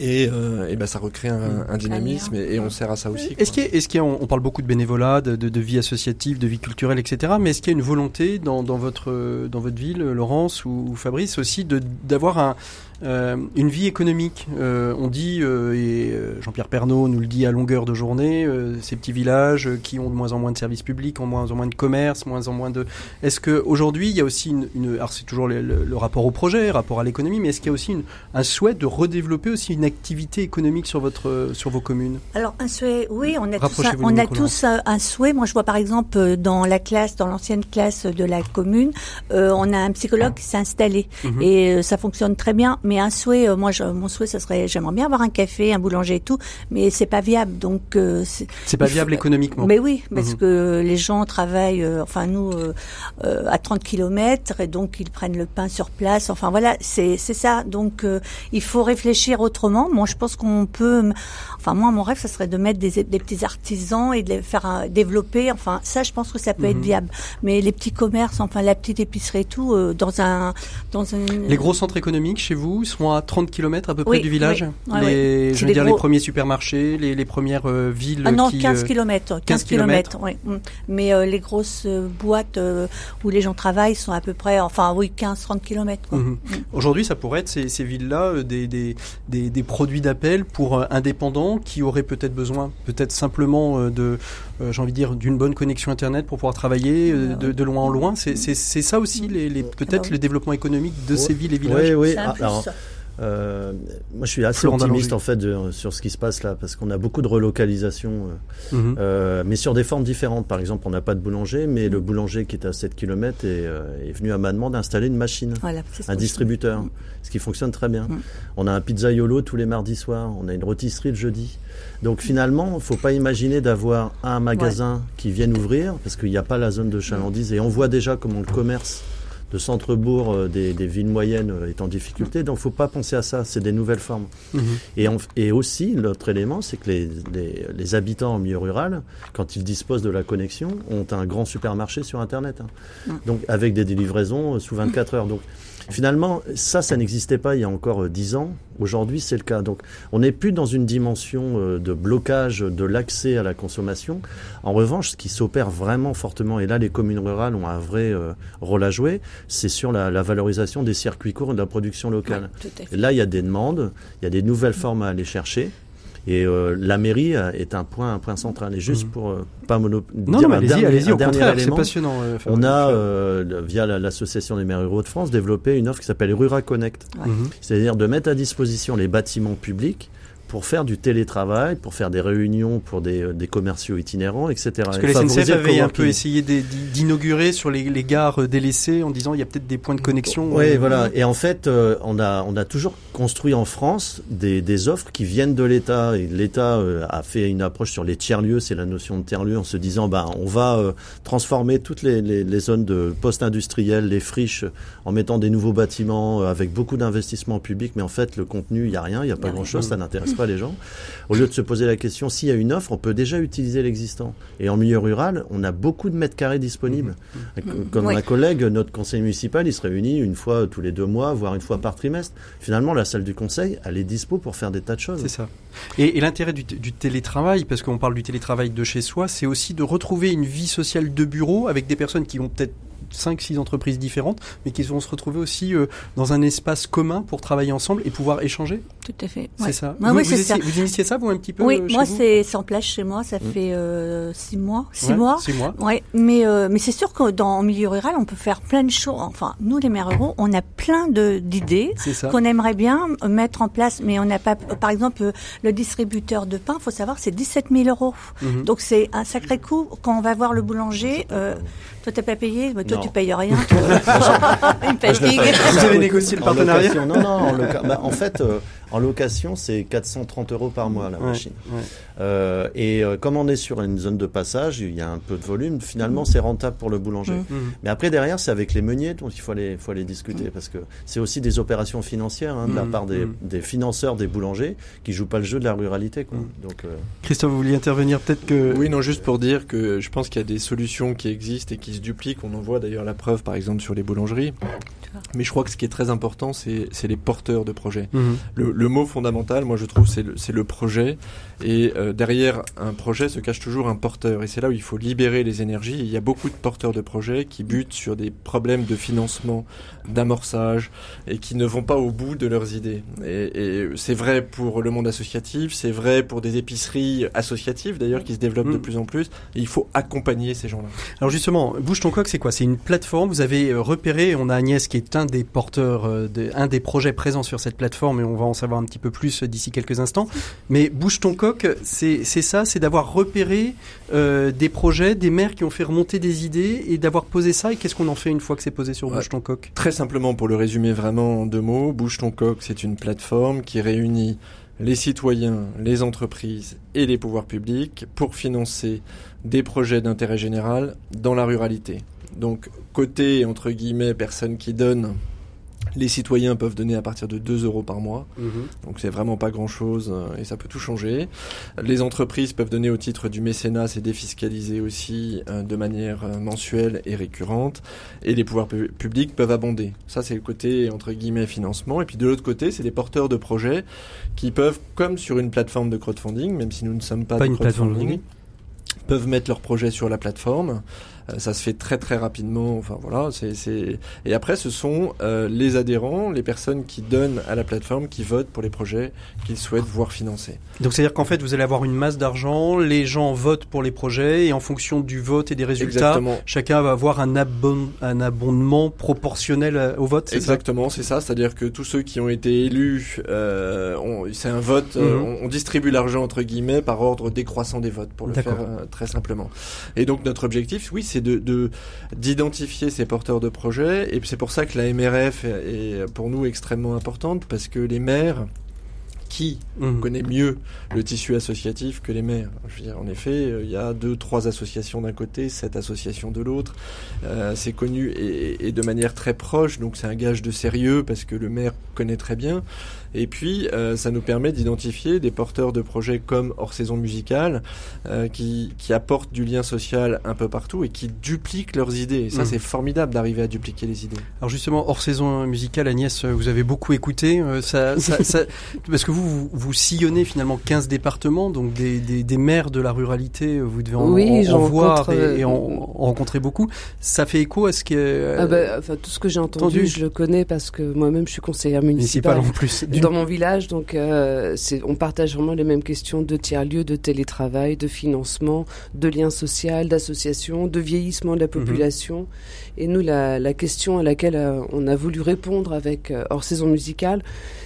Et, euh, et ben ça recrée un, un dynamisme et, et on sert à ça aussi. Est-ce qu'il y a, est-ce qu'il y a- on on parle beaucoup de bénévolat, de, de, de vie associative, de vie culturelle, etc. Mais est-ce qu'il y a une volonté dans, dans votre dans votre ville, Laurence ou, ou Fabrice aussi, de d'avoir un euh, une vie économique Euh, On dit euh, et Jean-Pierre Pernaud nous le dit à longueur de journée, euh, ces petits villages euh, qui ont de moins en moins de services publics, en moins en moins de commerce, moins en moins de. Est-ce que aujourd'hui il y a aussi une, une alors c'est toujours le, le- le rapport au projet, rapport à l'économie, mais est-ce qu'il y a aussi une, un souhait de redévelopper aussi une activité économique sur votre sur vos communes? Alors un souhait, oui, on a tous, un, on a tous un souhait. Moi, je vois par exemple dans la classe, dans l'ancienne classe de la commune, euh, on a un psychologue qui s'est installé Mhm. et euh, ça fonctionne très bien. Mais un souhait, euh, moi, je, mon souhait, ça serait, j'aimerais bien avoir un café, un boulanger et tout, mais c'est pas viable. Donc, euh, c'est pas viable économiquement. Mais oui, parce mhm. que les gens travaillent, euh, enfin nous, à 30 km et donc ils prennent le pain sur place. Enfin voilà, c'est c'est ça. Donc il faut réfléchir autrement. Moi, je pense qu'on peut. Enfin moi, mon rêve, ça serait de mettre des, des petits artisans et de les faire développer. Enfin ça, je pense que ça peut être mhm. viable. Mais les petits commerces, enfin la petite épicerie et tout, dans un dans un. Les gros centres économiques chez vous sont à 30 km à peu près du village. les, je veux dire les premiers supermarchés, les, les premières euh, villes. Ah non, 15 km. 15, km. oui. Mais euh, les grosses euh, boîtes où les gens travaillent sont à peu près, enfin oui, 15-30 km. Mhm. Mm. Aujourd'hui, ça pourrait être ces, ces villes-là des, des, des, des, produits d'appel pour indépendants qui auraient peut-être besoin, peut-être simplement de, j'ai envie de dire, d'une bonne connexion internet pour pouvoir travailler de, de, loin en loin. C'est ça aussi, les, les peut-être ah bah le développement économique de ces villes et villages. Oui, oui. Alors, euh, moi, je suis assez optimiste en fait sur ce qui se passe là, parce qu'on a beaucoup de relocalisation, euh, mhm. euh, mais sur des formes différentes. Par exemple, on n'a pas de boulanger, mais le boulanger qui est à 7 km est, est venu à ma demande installer une machine, un distributeur, mm. ce qui fonctionne très bien. Mm. On a un pizzaiolo tous les mardis soirs, on a une rôtisserie le jeudi. Donc finalement, il ne faut pas imaginer d'avoir un magasin qui vienne ouvrir, parce qu'il n'y a pas la zone de chalandise, et on voit déjà comment le commerce de centre-bourg euh, des, villes moyennes euh, est en difficulté. Donc, faut pas penser à ça. C'est des nouvelles formes. Mhm. Et, et aussi, l'autre élément, c'est que les, les, habitants en milieu rural, quand ils disposent de la connexion, ont un grand supermarché sur Internet. Hein. Donc, avec des livraisons euh, sous 24 heures. Donc, Finalement, ça, ça n'existait pas il y a encore dix ans. Aujourd'hui, c'est le cas. Donc, on n'est plus dans une dimension de blocage de l'accès à la consommation. En revanche, ce qui s'opère vraiment fortement, et là, les communes rurales ont un vrai rôle à jouer, c'est sur la, valorisation des circuits courts et de la production locale. là, il y a des demandes, il y a des nouvelles formes à aller chercher. Et euh, la mairie euh, est un point, un point central. Et juste mhm. pour euh, pas mono non, non, allez-y, allez-y, au contraire, c'est passionnant. on a, via l'association des maires ruraux de France, développé une offre qui s'appelle Rura Connect. C'est-à-dire de mettre à disposition les bâtiments publics pour faire du télétravail, pour faire des réunions pour des, euh, des commerciaux itinérants, etc. Parce que la SNCF avait un peu essayé d'inaugurer sur les, les, gares euh, délaissées en disant il y a peut-être des points de connexion. Oui, euh, voilà. Et en fait, on, a, on a toujours construit en France des, des offres qui viennent de l'État. Et l'État a fait une approche sur les tiers-lieux, c'est la notion de tiers-lieu, en se disant ben, on va transformer toutes les, les, les zones de post-industriels, les friches, en mettant des nouveaux bâtiments avec beaucoup d'investissements publics. Mais en fait, le contenu, il n'y a rien, il n'y a pas grand-chose, ça n'intéresse pas les gens. Au lieu de se poser la question, s'il y a une offre, on peut déjà utiliser l'existant. Et en milieu rural, on a beaucoup de mètres carrés disponibles. Mmh. Comme ma collègue, notre conseil municipal, il se réunit une fois tous les deux mois, voire une fois par trimestre. Finalement, la salle du conseil, elle est dispo pour faire des tas de choses. C'est ça. Et, l'intérêt du, du, télétravail, parce qu'on parle du télétravail de chez soi, c'est aussi de retrouver une vie sociale de bureau avec des personnes qui vont peut-être 5-6 entreprises différentes, mais qui vont se retrouver aussi euh, dans un espace commun pour travailler ensemble et pouvoir échanger Tout à fait. C'est ça. vous, oui, ça. vous, initiez ça, vous, un petit peu Oui, moi, c'est en place chez moi. Ça mm. fait 6 euh, mois. 6 mois. 6 mois. Ouais, mais, euh, mais c'est sûr que dans le milieu rural, on peut faire plein de choses. Enfin, nous, les maires ruraux, on a plein d'idées qu'on aimerait bien mettre en place, mais on n'a pas. Par exemple, le distributeur de pain, faut savoir, c'est 17 000 euros. Mm-hmm. Donc, c'est un sacré coup quand on va voir le boulanger. Toi, t'as pas payé mais Toi, tu payes rien. Vous avez négocié le partenariat Non, non, en, bah, en fait, euh, en location, c'est 430 euros par mois la machine. Euh, et euh, comme on est sur une zone de passage, il y a un peu de volume. Finalement, c'est rentable pour le boulanger. Mmh. Mmh. Mais après derrière, c'est avec les meuniers dont il faut aller, faut aller discuter mmh. parce que c'est aussi des opérations financières hein, de la part des, des, financeurs des boulangers qui jouent pas le jeu de la ruralité. Quoi. Donc, euh... Christophe, vous vouliez intervenir peut-être que oui, non, juste pour dire que je pense qu'il y a des solutions qui existent et qui se dupliquent. On en voit d'ailleurs la preuve, par exemple, sur les boulangeries. Mais je crois que ce qui est très important, c'est les porteurs de projets. Le, le, mot fondamental, moi je trouve, c'est le, le, projet. Et euh, derrière un projet se cache toujours un porteur. Et c'est là où il faut libérer les énergies. il y a beaucoup de porteurs de projets qui butent sur des problèmes de financement, d'amorçage, et qui ne vont pas au bout de leurs idées. Et, et c'est vrai pour le monde associatif, c'est vrai pour des épiceries associatives d'ailleurs qui se développent de mm. plus en plus. Et il faut accompagner ces gens-là. Alors justement, Bouge ton coq, c'est quoi? C'est une plateforme. Vous avez euh, repéré, on a Agnès qui est un des porteurs, euh, un des projets présents sur cette plateforme, et on va en savoir un petit peu plus d'ici quelques instants. Mais bouge ton coq, c'est ça, c'est d'avoir repéré euh, des projets, des maires qui ont fait remonter des idées et d'avoir posé ça. Et qu'est-ce qu'on en fait une fois que c'est posé sur bouge ton coq? Très simplement, pour le résumer vraiment en deux mots, bouge ton coq, c'est une plateforme qui réunit les citoyens, les entreprises et les pouvoirs publics pour financer des projets d'intérêt général dans la ruralité. Donc côté entre guillemets personnes qui donnent les citoyens peuvent donner à partir de 2 euros par mois. Mhm. Donc c'est vraiment pas grand chose et ça peut tout changer. Les entreprises peuvent donner au titre du mécénat, c'est défiscalisé aussi euh, de manière euh, mensuelle et récurrente. Et les pouvoirs pu- publics peuvent abonder. Ça c'est le côté entre guillemets financement. Et puis de l'autre côté, c'est des porteurs de projets qui peuvent, comme sur une plateforme de crowdfunding, même si nous ne sommes pas, Pas de une plateforme, crowdfunding, peuvent mettre leur projet sur la plateforme. Euh, ça se fait très très rapidement. Enfin voilà, c'est c'est et après ce sont euh, les adhérents, les personnes qui donnent à la plateforme, qui votent pour les projets qu'ils souhaitent voir financés. Donc c'est-à-dire qu'en fait, vous allez avoir une masse d'argent, les gens votent pour les projets et en fonction du vote et des résultats, Exactement. chacun va avoir un, abon- un abondement proportionnel à- au vote. c'est ça? Exactement, c'est ça. C'est-à-dire que tous ceux qui ont été élus, euh, c'est un vote. euh, Mhm. on, on distribue l'argent entre guillemets par ordre décroissant des votes, pour le faire euh, très simplement. Et donc notre objectif, oui, c'est de de- d'identifier ces porteurs de projets. Et c'est pour ça que la MRF est, est pour nous extrêmement importante parce que les maires qui Mhm. connaît mieux le tissu associatif que les maires. Je veux dire, en effet, euh, il y a deux, trois associations d'un côté, sept associations de l'autre. Euh, c'est connu et, et de manière très proche, donc c'est un gage de sérieux parce que le maire connaît très bien. Et puis, euh, ça nous permet d'identifier des porteurs de projets comme hors saison musicale, euh, qui, qui apportent du lien social un peu partout et qui dupliquent leurs idées. Et ça, Mhm. c'est formidable d'arriver à dupliquer les idées. Alors justement, hors saison musicale, Agnès, euh, vous avez beaucoup écouté. euh, ça, ça, ça- parce que vous, vous, vous sillonnez finalement 15 départements, donc des, des, des maires de la ruralité, euh, vous devez en, Oui, en- voir et, et en, euh, en rencontrer beaucoup. Ça fait écho à ce que... euh, Ah bah, enfin, tout ce que j'ai entendu, entendu. je le connais parce que moi-même je suis conseillère municipal municipale en plus. dans mon village, donc euh, on partage vraiment les mêmes questions de tiers-lieux, de télétravail, de financement, de lien social, d'association, de vieillissement de la population. Et nous, la, la question à laquelle euh, on a voulu répondre avec euh, hors saison musicale,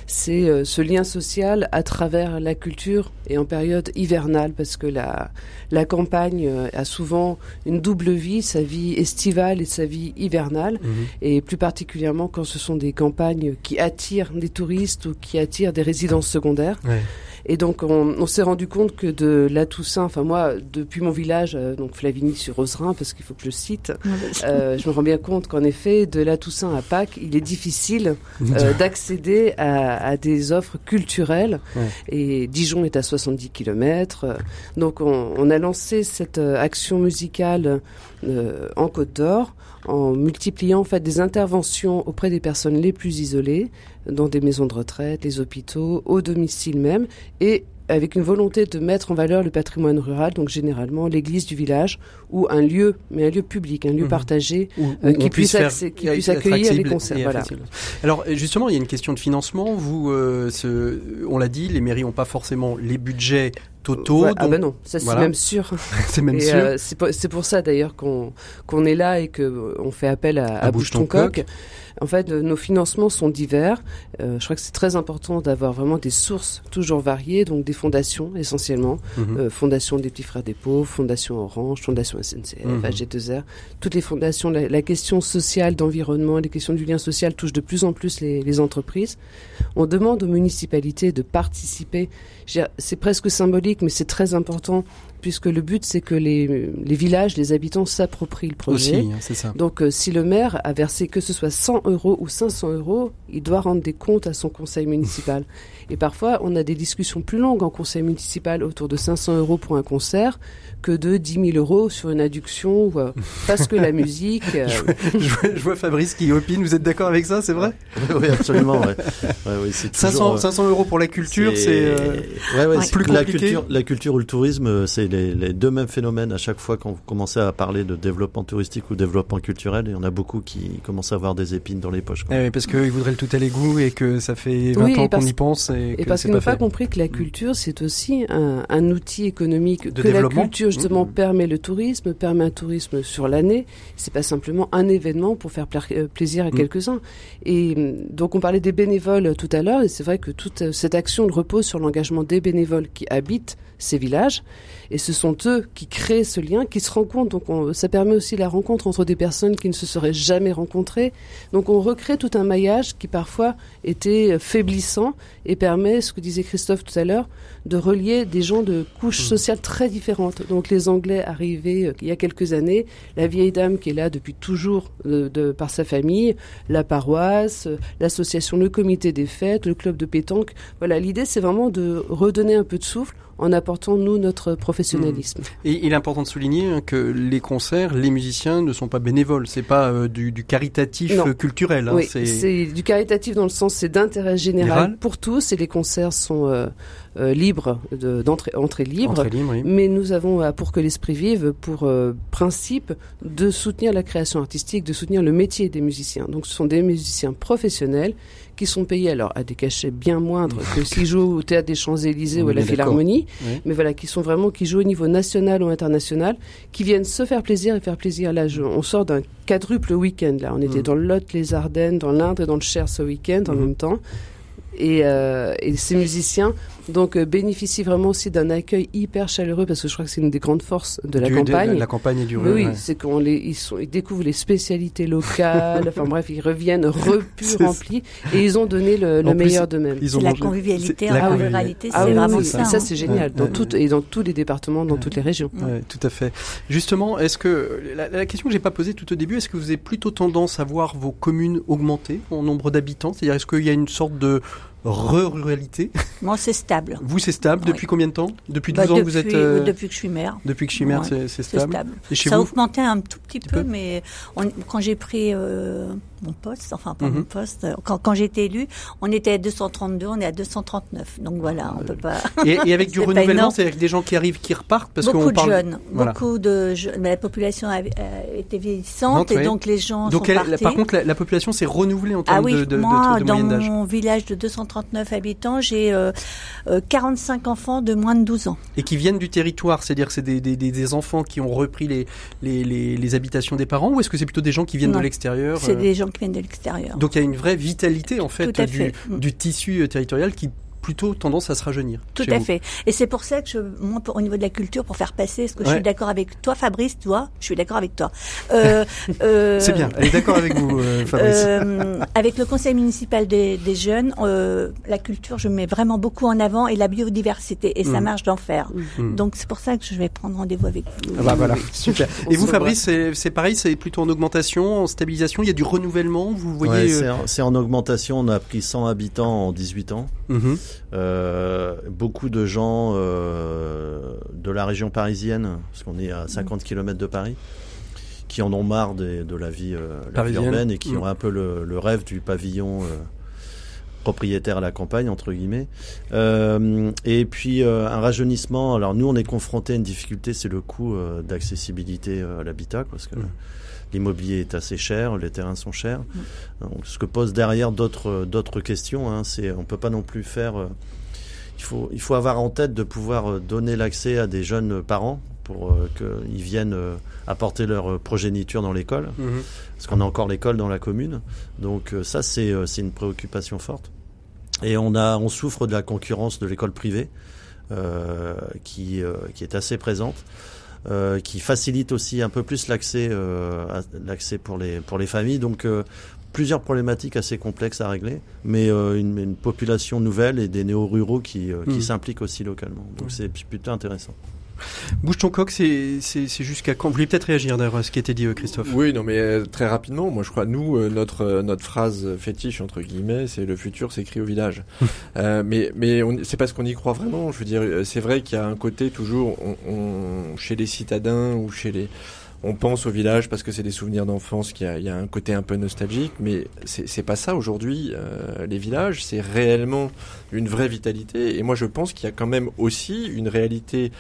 c'est euh, ce lien social à travers la culture et en période hivernale, parce que la, la campagne euh, a souvent une double vie, sa vie estivale et sa vie hivernale Mhm. et plus particulièrement quand ce sont des campagnes qui attirent des touristes ou qui attirent des résidences secondaires. Ouais. Et donc on, on s'est rendu compte que de la Toussaint, enfin moi depuis mon village, euh, donc Flavigny sur Roserin, parce qu'il faut que je le cite, euh, je me rends bien compte qu'en effet de la Toussaint à Pâques, il est difficile euh, d'accéder à, à des offres culturelles. Ouais. Et Dijon est à 70 km. Donc on, on a lancé cette euh, action musicale euh, en Côte d'Or en multipliant en fait des interventions auprès des personnes les plus isolées, dans des maisons de retraite, les hôpitaux, au domicile même, et avec une volonté de mettre en valeur le patrimoine rural, donc généralement l'église du village, ou un lieu, mais un lieu public, un lieu Mhm. partagé, Euh, qui puisse faire- qui puisse accueillir les concerts, voilà. Alors euh, justement, il y a une question de financement. Vous, euh, ce- on l'a dit, les mairies n'ont pas forcément les budgets totaux. Ouais, ah donc ben non, ça c'est voilà. même sûr. c'est même Et, sûr. euh, c'est pour, ça d'ailleurs qu'on qu'on est là et que euh, fait appel à, à, Bouge ton coq. En fait, euh, nos financements sont divers. Euh, je crois que c'est très important d'avoir vraiment des sources toujours variées, donc des fondations essentiellement, Mhm. euh, Fondation des Petits Frères des Pauvres, Fondation Orange, Fondation SNCF, Mhm. AG2R, toutes les fondations. La, la question sociale d'environnement, les questions du lien social touchent de plus en plus les, les entreprises. On demande aux municipalités de participer. C'est presque symbolique, mais c'est très important puisque le but c'est que les, les villages, les habitants s'approprient le projet. Aussi, hein, c'est ça. Donc, euh, si le maire a versé que ce soit 100 euros ou 500 euros, il doit rendre des comptes à son conseil municipal. Et parfois, on a des discussions plus longues en conseil municipal autour de 500 euros pour un concert que de 10 000 euros sur une adduction ou euh, parce que la musique. euh, je, vois, je vois Fabrice qui opine. Vous êtes d'accord avec ça C'est vrai? Oui, absolument. Ouais. Ouais, ouais, c'est 500, toujours, euh, 500 euros pour la culture, c'est. euh, ouais, ouais, Ouais. c'est Plus la compliqué. culture, la culture ou le tourisme, c'est les, les deux mêmes phénomènes à chaque fois qu'on commençait à parler de développement touristique ou développement culturel. Il y en a beaucoup qui commencent à avoir des épines dans les poches. quoi. Eh oui, parce qu'ils voudraient le tout à l'égout et que ça fait 20 Oui, et ans qu'on y pense et, Et que parce qu'ils n'ont pas pas compris que la culture, c'est aussi un, un outil économique, De que la culture justement Mmh. permet le tourisme, permet un tourisme sur l'année. C'est pas simplement un événement pour faire pla- euh, plaisir à Mmh. quelques-uns. Et donc on parlait des bénévoles euh, tout à l'heure, et c'est vrai que toute euh, cette action repose sur l'engagement des bénévoles qui habitent ces villages. Et ce sont eux qui créent ce lien, qui se rencontrent. Donc on- ça permet aussi la rencontre entre des personnes qui ne se seraient jamais rencontrées. Donc on recrée tout un maillage qui parfois était faiblissant et permet, ce que disait Christophe tout à l'heure, de relier des gens de couches sociales très différentes. Donc les Anglais arrivés euh, il y a quelques années, la vieille dame qui est là depuis toujours euh, de, par sa famille, la paroisse, euh, l'association, le comité des fêtes, le club de pétanque. Voilà, l'idée c'est vraiment de redonner un peu de souffle en apportant nous notre professionnalisme. Et il est important de souligner que les concerts, les musiciens ne sont pas bénévoles. C'est pas euh, du, du caritatif Non. culturel. hein, oui, c'est- du caritatif dans le sens c'est d'intérêt général Général. pour tous et les concerts sont euh, euh, libres de- d'entrée entrée libre. Entrée libre, oui. Mais nous avons, pour que l'esprit vive, pour principe de soutenir la création artistique, de soutenir le métier des musiciens. Donc ce sont des musiciens professionnels qui sont payés alors à des cachets bien moindres que s'ils jouent au théâtre des Champs-Élysées ou à la. Philharmonie, Oui. mais voilà, qui sont vraiment, qui jouent au niveau national ou international, qui viennent se faire plaisir et faire plaisir. Là, je- on sort d'un quadruple week-end. Là, on était Mhm. dans le Lot, les Ardennes, dans l'Indre et dans le Cher ce week-end en Mhm. même temps. Et, euh, et ces musiciens donc euh, bénéficient vraiment aussi d'un accueil hyper chaleureux parce que je crois que c'est une des grandes forces de la Du- campagne. la campagne et du oui, ouais. c'est qu'on les, ils, sont, ils découvrent les spécialités locales. enfin bref, ils reviennent repus, remplis, et ils ont donné le, le meilleur d'eux-mêmes. Ils ont C'est la convivialité en la ruralité, convivialité. c'est Ah oui, vraiment oui, ça. ça hein. c'est génial. Ouais, dans ouais, toutes et dans tous les départements, dans toutes les régions. Ouais, tout à fait. Justement, est-ce que la, la question que j'ai pas posée tout au début, est-ce que vous avez plutôt tendance à voir vos communes augmenter en nombre d'habitants? C'est-à-dire, est-ce qu'il y a une sorte de re-ruralité Moi, c'est stable. Vous, c'est stable Oui. depuis combien de temps Depuis 12 Bah, ans depuis, que vous êtes. euh, depuis que je suis mère. Depuis que je suis maire, Ouais, c'est- stable. stable. Et chez ça a augmenté un tout petit Petit peu, peu mais on- quand j'ai pris euh, mon poste, enfin pas Mhm. mon poste, quand, quand j'ai été élue, on était à 232, on est à 239. Donc voilà, on peut pas. et, et avec du renouvellement, c'est avec des gens qui arrivent, qui repartent parce beaucoup de parle. jeunes, Voilà. beaucoup de jeunes. Mais la population a, a été vieillissante et oui. donc les gens Donc, sont elle- partis. par contre, la, la population s'est renouvelée en termes Ah oui, de, de, de- moi, de dans moyenne d'âge. mon village de 239 habitants, j'ai euh, euh, 45 enfants de moins de 12 ans. Et qui viennent du territoire, c'est-à-dire que c'est des, des, des, des enfants qui ont repris les, les, les, les habitations des parents, ou est-ce que c'est plutôt des gens qui viennent Non. de l'extérieur C'est euh, des gens qui viennent de l'extérieur. Donc il y a une vraie vitalité en du, fait. Mm. du tissu euh, territorial qui plutôt tendance à se rajeunir. Tout à vous. fait. Et c'est pour ça que je, moi, pour- au niveau de la culture, pour faire passer, ce que je suis d'accord avec toi, Fabrice, toi, je suis d'accord avec toi. Euh, euh, C'est bien, elle est d'accord avec vous, euh, Fabrice. Euh, avec le conseil municipal des, des jeunes, euh, la culture, je mets vraiment beaucoup en avant et la biodiversité, et ça Mm. marche d'enfer. Mm. Donc c'est pour ça que je vais prendre rendez-vous avec vous. Ah bah voilà, super. Et vous, Fabrice, c'est c'est pareil, c'est plutôt en augmentation, en stabilisation. Il y a du renouvellement, vous voyez. Ouais, c'est en- augmentation. On a pris 100 habitants en 18 ans. mhm. Euh, beaucoup de gens euh, de la région parisienne, parce qu'on est à 50 km de Paris, qui en ont marre des- de la vie, euh, la vie urbaine et qui Mm. ont un peu le, le rêve du pavillon euh, propriétaire à la campagne, entre guillemets. Euh, et puis euh, un rajeunissement. Alors nous, on est confronté à une difficulté, c'est le coût euh, d'accessibilité euh, à l'habitat, parce que Mm. L'immobilier est assez cher, les terrains sont chers. Donc, ce que pose derrière d'autres d'autres questions, hein, c'est on peut pas non plus faire. euh, il faut il faut avoir en tête de pouvoir euh, donner l'accès à des jeunes parents pour euh, qu'ils viennent euh, apporter leur progéniture dans l'école, Mhm. parce qu'on a encore l'école dans la commune. Donc euh, ça c'est euh, c'est une préoccupation forte. Et on a on souffre de la concurrence de l'école privée euh, qui euh, qui est assez présente. Euh, qui facilite aussi un peu plus l'accès euh, l'accès pour les pour les familles. Donc euh, plusieurs problématiques assez complexes à régler mais euh, une, une population nouvelle et des néo-ruraux qui euh, qui Mhm. s'impliquent aussi localement. Donc c'est plutôt intéressant Bouge ton coq, c'est c'est- c'est jusqu'à quand? Vous voulez peut-être réagir d'ailleurs à ce qui a été dit, euh, Christophe. Oui, non, mais euh, très rapidement, moi je crois, nous, euh, notre notre phrase fétiche entre guillemets, c'est le futur s'écrit au village. euh, mais mais c'est parce qu'on y croit vraiment. Je veux dire, c'est vrai qu'il y a un côté toujours, on, on- chez les citadins ou chez les on pense au village parce que c'est des souvenirs d'enfance, qu'il y, y, a un côté un peu nostalgique, mais c'est pas ça aujourd'hui. Euh, les villages, c'est réellement une vraie vitalité. Et moi, je pense qu'il y a quand même aussi une réalité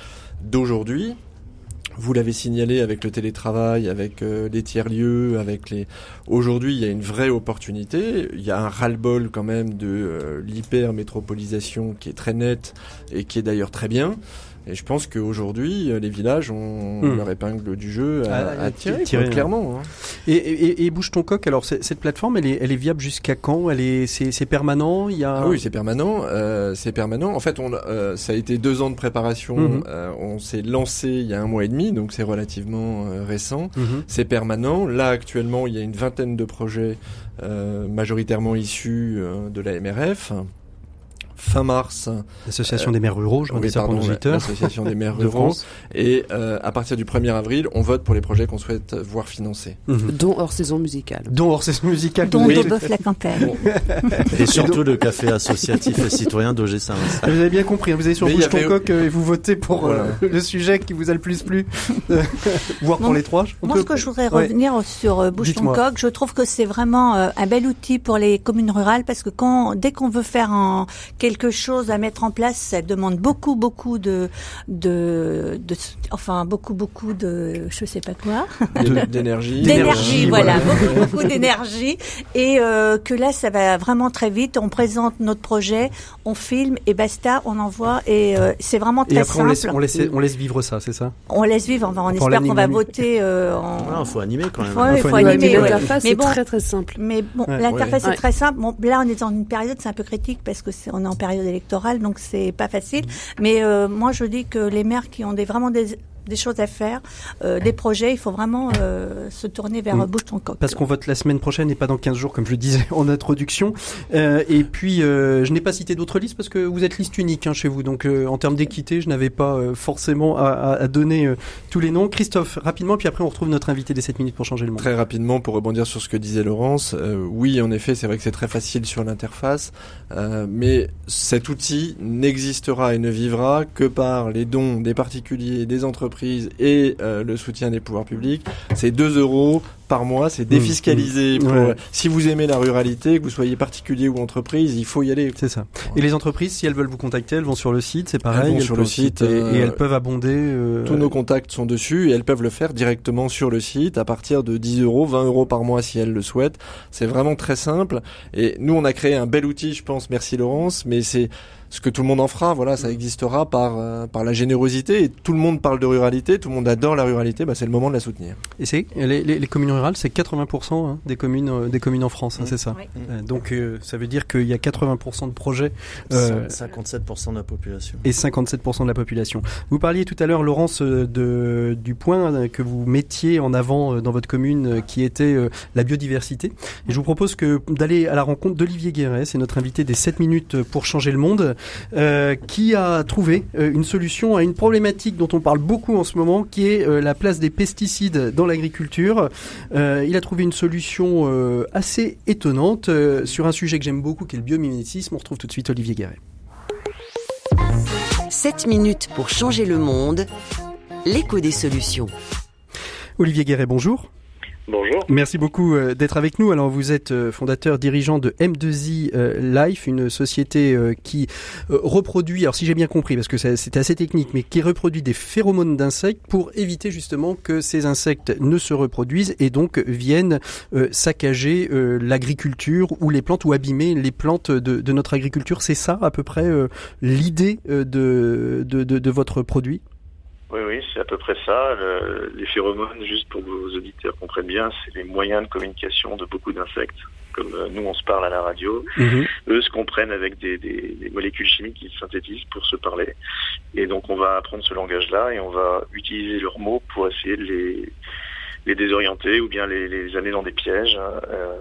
d'aujourd'hui. Vous l'avez signalé avec le télétravail, avec euh, les tiers-lieux, avec les. Aujourd'hui, il y a une vraie opportunité. Il y a un ras-le-bol quand même de euh, l'hyper-métropolisation qui est très nette et qui est d'ailleurs très bien. Et je pense qu'aujourd'hui, les villages ont Hmm. leur épingle du jeu à, Ah, à tirer, tirer, quoi, clairement. hein. Et, et, et Bouge ton coq, alors cette plateforme, elle est, elle est viable jusqu'à quand? Elle est, c'est, c'est permanent? Il y a Ah oui, c'est permanent. Euh, c'est permanent. En fait, on, euh, ça a été deux ans de préparation. Mhm. Euh, on s'est lancé il y a un mois et demi, donc c'est relativement euh, récent. Mhm. C'est permanent. Là, actuellement, il y a une vingtaine de projets euh, majoritairement issus euh, de la MRF. Fin mars, L'association des maires ruraux, je oui, redis ça pour pardon, nos auditeurs. l'association des maires de ruraux. France. Et euh, à partir du 1er avril, on vote pour les projets qu'on souhaite voir financés. Mhm. Dont hors saison musicale. Dont hors saison musicale. Dont avez- Daubeuf la campagne. Et surtout le café associatif et citoyen d'OG Saint. Ah, Vous avez bien compris, hein, vous allez sur ton avait- coq euh, et vous votez pour euh, Voilà. le sujet qui vous a le plus plu. Euh, Voire pour les trois. Moi, peut- ce que je voudrais Ouais. revenir sur euh, Bouge ton coq, je trouve que c'est vraiment euh, un bel outil pour les communes rurales parce que quand, dès qu'on veut faire un, quelque chose à mettre en place, ça demande beaucoup, beaucoup de, de, de enfin beaucoup, beaucoup de, je sais pas quoi, D'énergie. d'énergie, voilà, beaucoup, beaucoup d'énergie, et euh, que là, ça va vraiment très vite. On présente notre projet, on filme et basta, on envoie et euh, c'est vraiment Et très après, on laisse, simple. on, laisse, on laisse vivre ça, c'est ça? On laisse vivre. On Pour espère l'anime- qu'on va voter. Euh, en... Il faut animer quand même. Ouais, il faut faut animer. animer. Ouais. l'interface est bon, très très simple. mais bon, Ouais. l'interface Ouais. est très simple. Bon, là, on est dans une période, c'est un peu critique parce que c'est, on est en période électorale, donc c'est pas facile. Mais euh, moi, je dis que les maires qui ont des, vraiment des, des choses à faire, euh, des projets, il faut vraiment euh, se tourner vers Mm. euh, ton coq. Parce qu'on vote la semaine prochaine et pas dans 15 jours, comme je le disais en introduction. Euh, et puis, euh, je n'ai pas cité d'autres listes parce que vous êtes liste unique hein, chez vous. Donc, euh, en termes d'équité, je n'avais pas euh, forcément à, à- à donner euh, tous les noms. Christophe, rapidement, puis après, on retrouve notre invité des 7 minutes pour changer le monde. Très rapidement, pour rebondir sur ce que disait Laurence, euh, oui, en effet, c'est vrai que c'est très facile sur l'interface, euh, mais cet outil n'existera et ne vivra que par les dons des particuliers, des entreprises et euh, le soutien des pouvoirs publics. C'est 2 euros par mois, c'est défiscalisé. Pour, Ouais. Si vous aimez la ruralité, que vous soyez particulier ou entreprise, il faut y aller. C'est ça. Et les entreprises, si elles veulent vous contacter, elles vont sur le site, c'est pareil. Elles vont sur le site, et, euh, et elles peuvent abonder. euh, Tous nos contacts sont dessus et elles peuvent le faire directement sur le site à partir de 10 euros, 20 euros par mois si elles le souhaitent. C'est vraiment très simple. Et nous, on a créé un bel outil, je pense. Merci Laurence, mais c'est ce que tout le monde en fera. Voilà, ça existera par euh, par la générosité. Et tout le monde parle de ruralité, tout le monde adore la ruralité. Bah, c'est le moment de la soutenir. Et c'est les, les- les communes rurales, c'est 80% hein, des communes euh, des communes en France, hein, Mmh. c'est ça. Oui. Euh, donc euh, ça veut dire qu'il y a 80% de projets euh, 57% de la population. et 57% de la population. Vous parliez tout à l'heure, Laurence, euh, de, du point euh, que vous mettiez en avant euh, dans votre commune, euh, qui était euh, la biodiversité. Et je vous propose que d'aller à la rencontre d'Olivier Guéret, c'est notre invité des 7 minutes pour changer le monde, euh, qui a trouvé euh, une solution à une problématique dont on parle beaucoup en ce moment, qui est euh, la place des pesticides dans l'agriculture. Il a trouvé une solution assez étonnante sur un sujet que j'aime beaucoup, qui est le biomimétisme. On retrouve tout de suite Olivier Guéret. 7 minutes pour changer le monde. L'écho des solutions. Olivier Guéret, bonjour. Merci beaucoup euh, d'être avec nous. Alors vous êtes euh, fondateur dirigeant de M2I euh, Life, une société qui reproduit, alors si j'ai bien compris, parce que c'est assez technique, mais qui reproduit des phéromones d'insectes pour éviter justement que ces insectes ne se reproduisent et donc viennent saccager l'agriculture ou les plantes ou abîmer les plantes de, notre agriculture. C'est ça à peu près l'idée de, de votre produit? Oui, oui, c'est à peu près ça. Le- les phéromones, juste pour que vos auditeurs comprennent bien, c'est les moyens de communication de beaucoup d'insectes. Comme euh, nous, on se parle à la radio, eux se comprennent avec des, des- des molécules chimiques qu'ils synthétisent pour se parler. Et donc, on va apprendre ce langage-là et on va utiliser leurs mots pour essayer de les, les désorienter ou bien les, les amener dans des pièges. euh,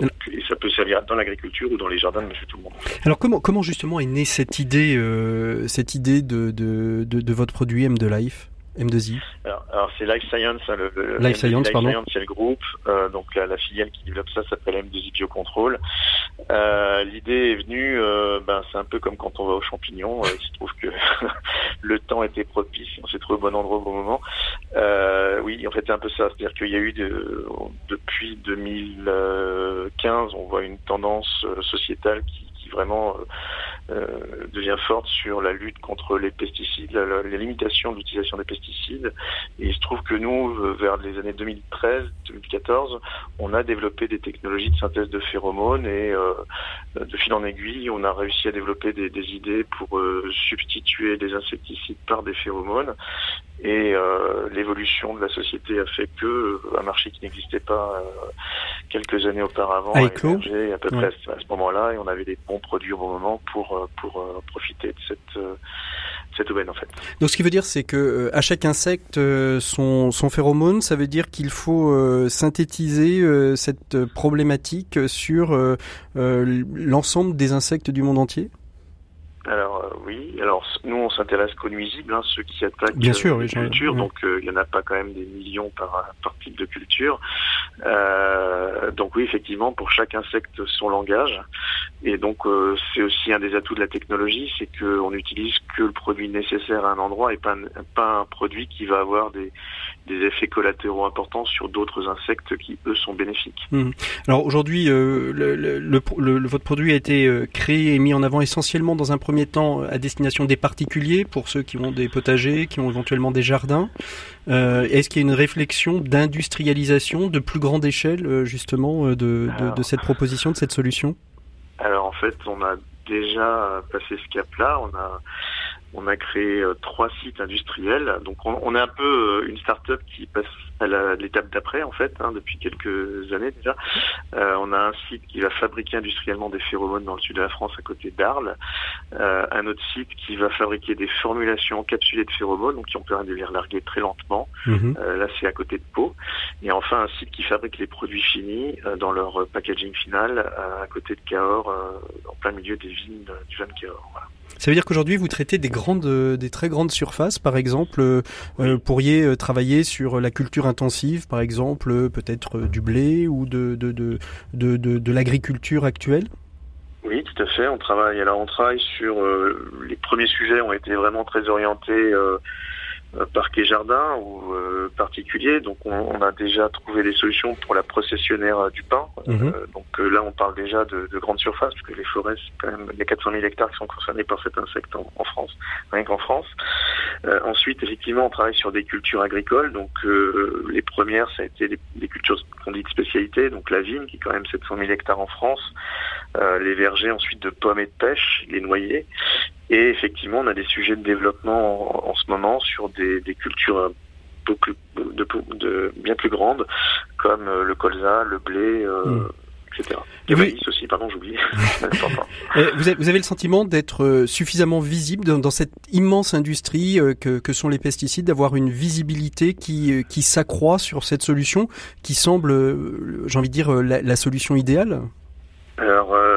donc, et ça peut servir dans l'agriculture ou dans les jardins de Monsieur Tout le Monde. Alors comment comment justement est née cette idée euh, cette idée de, de, de, de votre produit M2 Life? M2I Alors, alors c'est Life Science, hein, le, le- Life Science, pardon. c'est le groupe. Euh, donc la, la filiale qui développe ça s'appelle M2I Biocontrol. Euh, L'idée est venue, euh, ben, c'est un peu comme quand on va aux champignons. Euh, il se trouve que le temps était propice, on s'est trouvé au bon endroit au bon moment. Euh, oui, en fait, c'est un peu ça. C'est-à-dire qu'il y a eu de, depuis 2015, on voit une tendance euh, sociétale qui vraiment euh, devient forte sur la lutte contre les pesticides, la, les limitations de l'utilisation des pesticides. Et il se trouve que nous, vers les années 2013-2014, on a développé des technologies de synthèse de phéromones et euh, de fil en aiguille, on a réussi à développer des, idées pour euh, substituer des insecticides par des phéromones. Et euh, l'évolution de la société a fait que euh, un marché qui n'existait pas euh, quelques années auparavant a émergé à peu près ouais. à ce moment-là, et on avait des bons produits au bon moment pour pour profiter de cette cette aubaine en fait. Donc ce qui veut dire c'est que à chaque insecte son son phéromone, ça veut dire qu'il faut synthétiser cette problématique sur l'ensemble des insectes du monde entier? Alors euh, oui, alors nous on s'intéresse qu'aux nuisibles, hein, ceux qui attaquent Bien sûr, les oui, cultures, oui. donc euh, il y en a pas quand même des millions par, par type de culture. Euh, donc oui, effectivement, pour chaque insecte son langage, et donc euh, c'est aussi un des atouts de la technologie, c'est qu'on n'utilise que le produit nécessaire à un endroit et pas un produit qui va avoir des, des effets collatéraux importants sur d'autres insectes qui eux sont bénéfiques. Mmh. Alors aujourd'hui, euh, le, le, le, votre produit a été créé et mis en avant essentiellement dans un premier temps à destination des particuliers, pour ceux qui ont des potagers, qui ont éventuellement des jardins. Euh, Est-ce qu'il y a une réflexion d'industrialisation de plus grande échelle, justement, de, de, alors, de, cette proposition, de cette solution? Alors en fait, on a déjà passé ce cap-là. On a on a créé euh, trois sites industriels. Donc on, on est un peu euh, une start-up qui passe à l'étape d'après en fait, hein, depuis quelques années déjà. Euh, on a un site qui va fabriquer industriellement des phéromones dans le sud de la France à côté d'Arles. Un autre site qui va fabriquer des formulations encapsulées de phéromones, donc qui ont permis de les relarguer très lentement. Mmh. Euh, là c'est à côté de Pau. Et enfin un site qui fabrique les produits finis dans leur packaging final à côté de Cahors, en plein milieu des vignes du vin de Cahors. Voilà. Ça veut dire qu'aujourd'hui vous traitez des grandes, des très grandes surfaces, par exemple, euh, oui. pourriez travailler sur la culture intensive, par exemple, peut-être du blé ou de de de de, de, de l'agriculture actuelle? Oui, tout à fait. On travaille. Alors, on travaille sur euh, les premiers sujets ont été vraiment très orientés. Euh, parc et jardin ou euh, particulier. Donc on, on, a déjà trouvé des solutions pour la processionnaire du pain. Mmh. Euh, donc euh, là on parle déjà de, de grandes surfaces parce que les forêts c'est quand même a 400 000 hectares qui sont concernés par cet insecte en, en France, rien qu'en France. Euh, ensuite effectivement on travaille sur des cultures agricoles. Donc euh, les premières ça a été des, des cultures qu'on dit de spécialité. Donc la vigne qui est quand même 700 000 hectares en France, euh, les vergers ensuite de pommes et de pêche, les noyers. Et effectivement, on a des sujets de développement en, en ce moment sur des, des cultures beaucoup de, de, de, bien plus grandes, comme euh, le colza, le blé, euh, mmh. etc. Et oui. aussi, pardon, j'oublie. vous, avez, vous avez le sentiment d'être suffisamment visible dans, dans, cette immense industrie que, que sont les pesticides, d'avoir une visibilité qui, qui s'accroît sur cette solution, qui semble, j'ai envie de dire, la, la solution idéale? Alors, euh,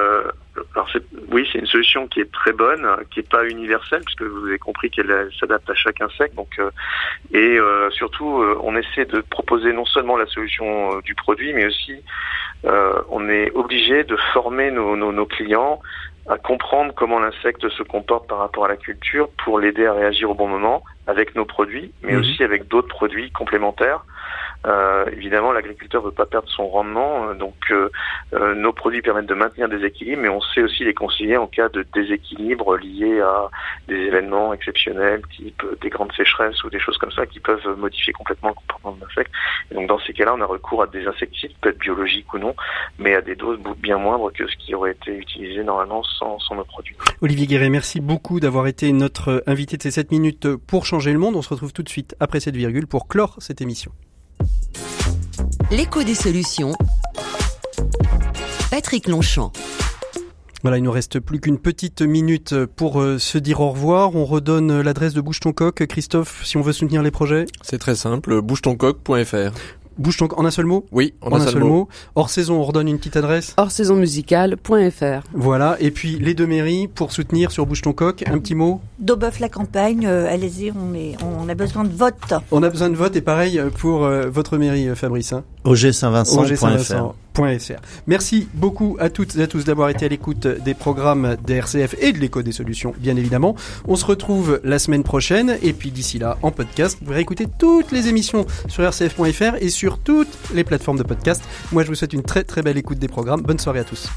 alors oui, c'est une solution qui est très bonne, qui est pas universelle, puisque vous avez compris qu'elle s'adapte à chaque insecte. Donc, euh, et euh, surtout, euh, on essaie de proposer non seulement la solution du produit, mais aussi on est obligé de former nos, nos, nos clients à comprendre comment l'insecte se comporte par rapport à la culture pour l'aider à réagir au bon moment avec nos produits, mais mmh. aussi avec d'autres produits complémentaires. Euh, évidemment, l'agriculteur ne veut pas perdre son rendement, donc euh, euh, nos produits permettent de maintenir des équilibres, mais on sait aussi les conseiller en cas de déséquilibre lié à des événements exceptionnels, type des grandes sécheresses ou des choses comme ça, qui peuvent modifier complètement le comportement de l'insecte. Donc dans ces cas-là, on a recours à des insecticides, peut-être biologiques ou non, mais à des doses bien moindres que ce qui aurait été utilisé normalement sans, sans nos produits. Olivier Guéret, merci beaucoup d'avoir été notre invité de ces 7 minutes pour changer le monde. On se retrouve tout de suite après cette virgule pour clore cette émission. L'écho des solutions. Patrick Longchamp. Voilà, il nous reste plus qu'une petite minute pour euh, se dire au revoir. On redonne l'adresse de Bouge ton coq. Christophe, si on veut soutenir les projets C'est très simple, bougetoncoq.fr. Bouge ton en un seul mot Oui, en, en un, seul, seul mot. mot. Hors saison, on redonne une petite adresse Hors saison musicale.fr. Voilà, et puis les deux mairies pour soutenir sur Bouge ton coq, un petit mot Daubeuf la campagne, euh, allez-y, on, est, on a besoin de vote. On a besoin de vote et pareil pour euh, votre mairie, Fabrice. Hein OG Merci beaucoup à toutes et à tous d'avoir été à l'écoute des programmes d'RCF et de l'écho des solutions, bien évidemment. On se retrouve la semaine prochaine et puis d'ici là, en podcast, vous pourrez écouter toutes les émissions sur rcf.fr et sur toutes les plateformes de podcast. Moi, je vous souhaite une très très belle écoute des programmes. Bonne soirée à tous.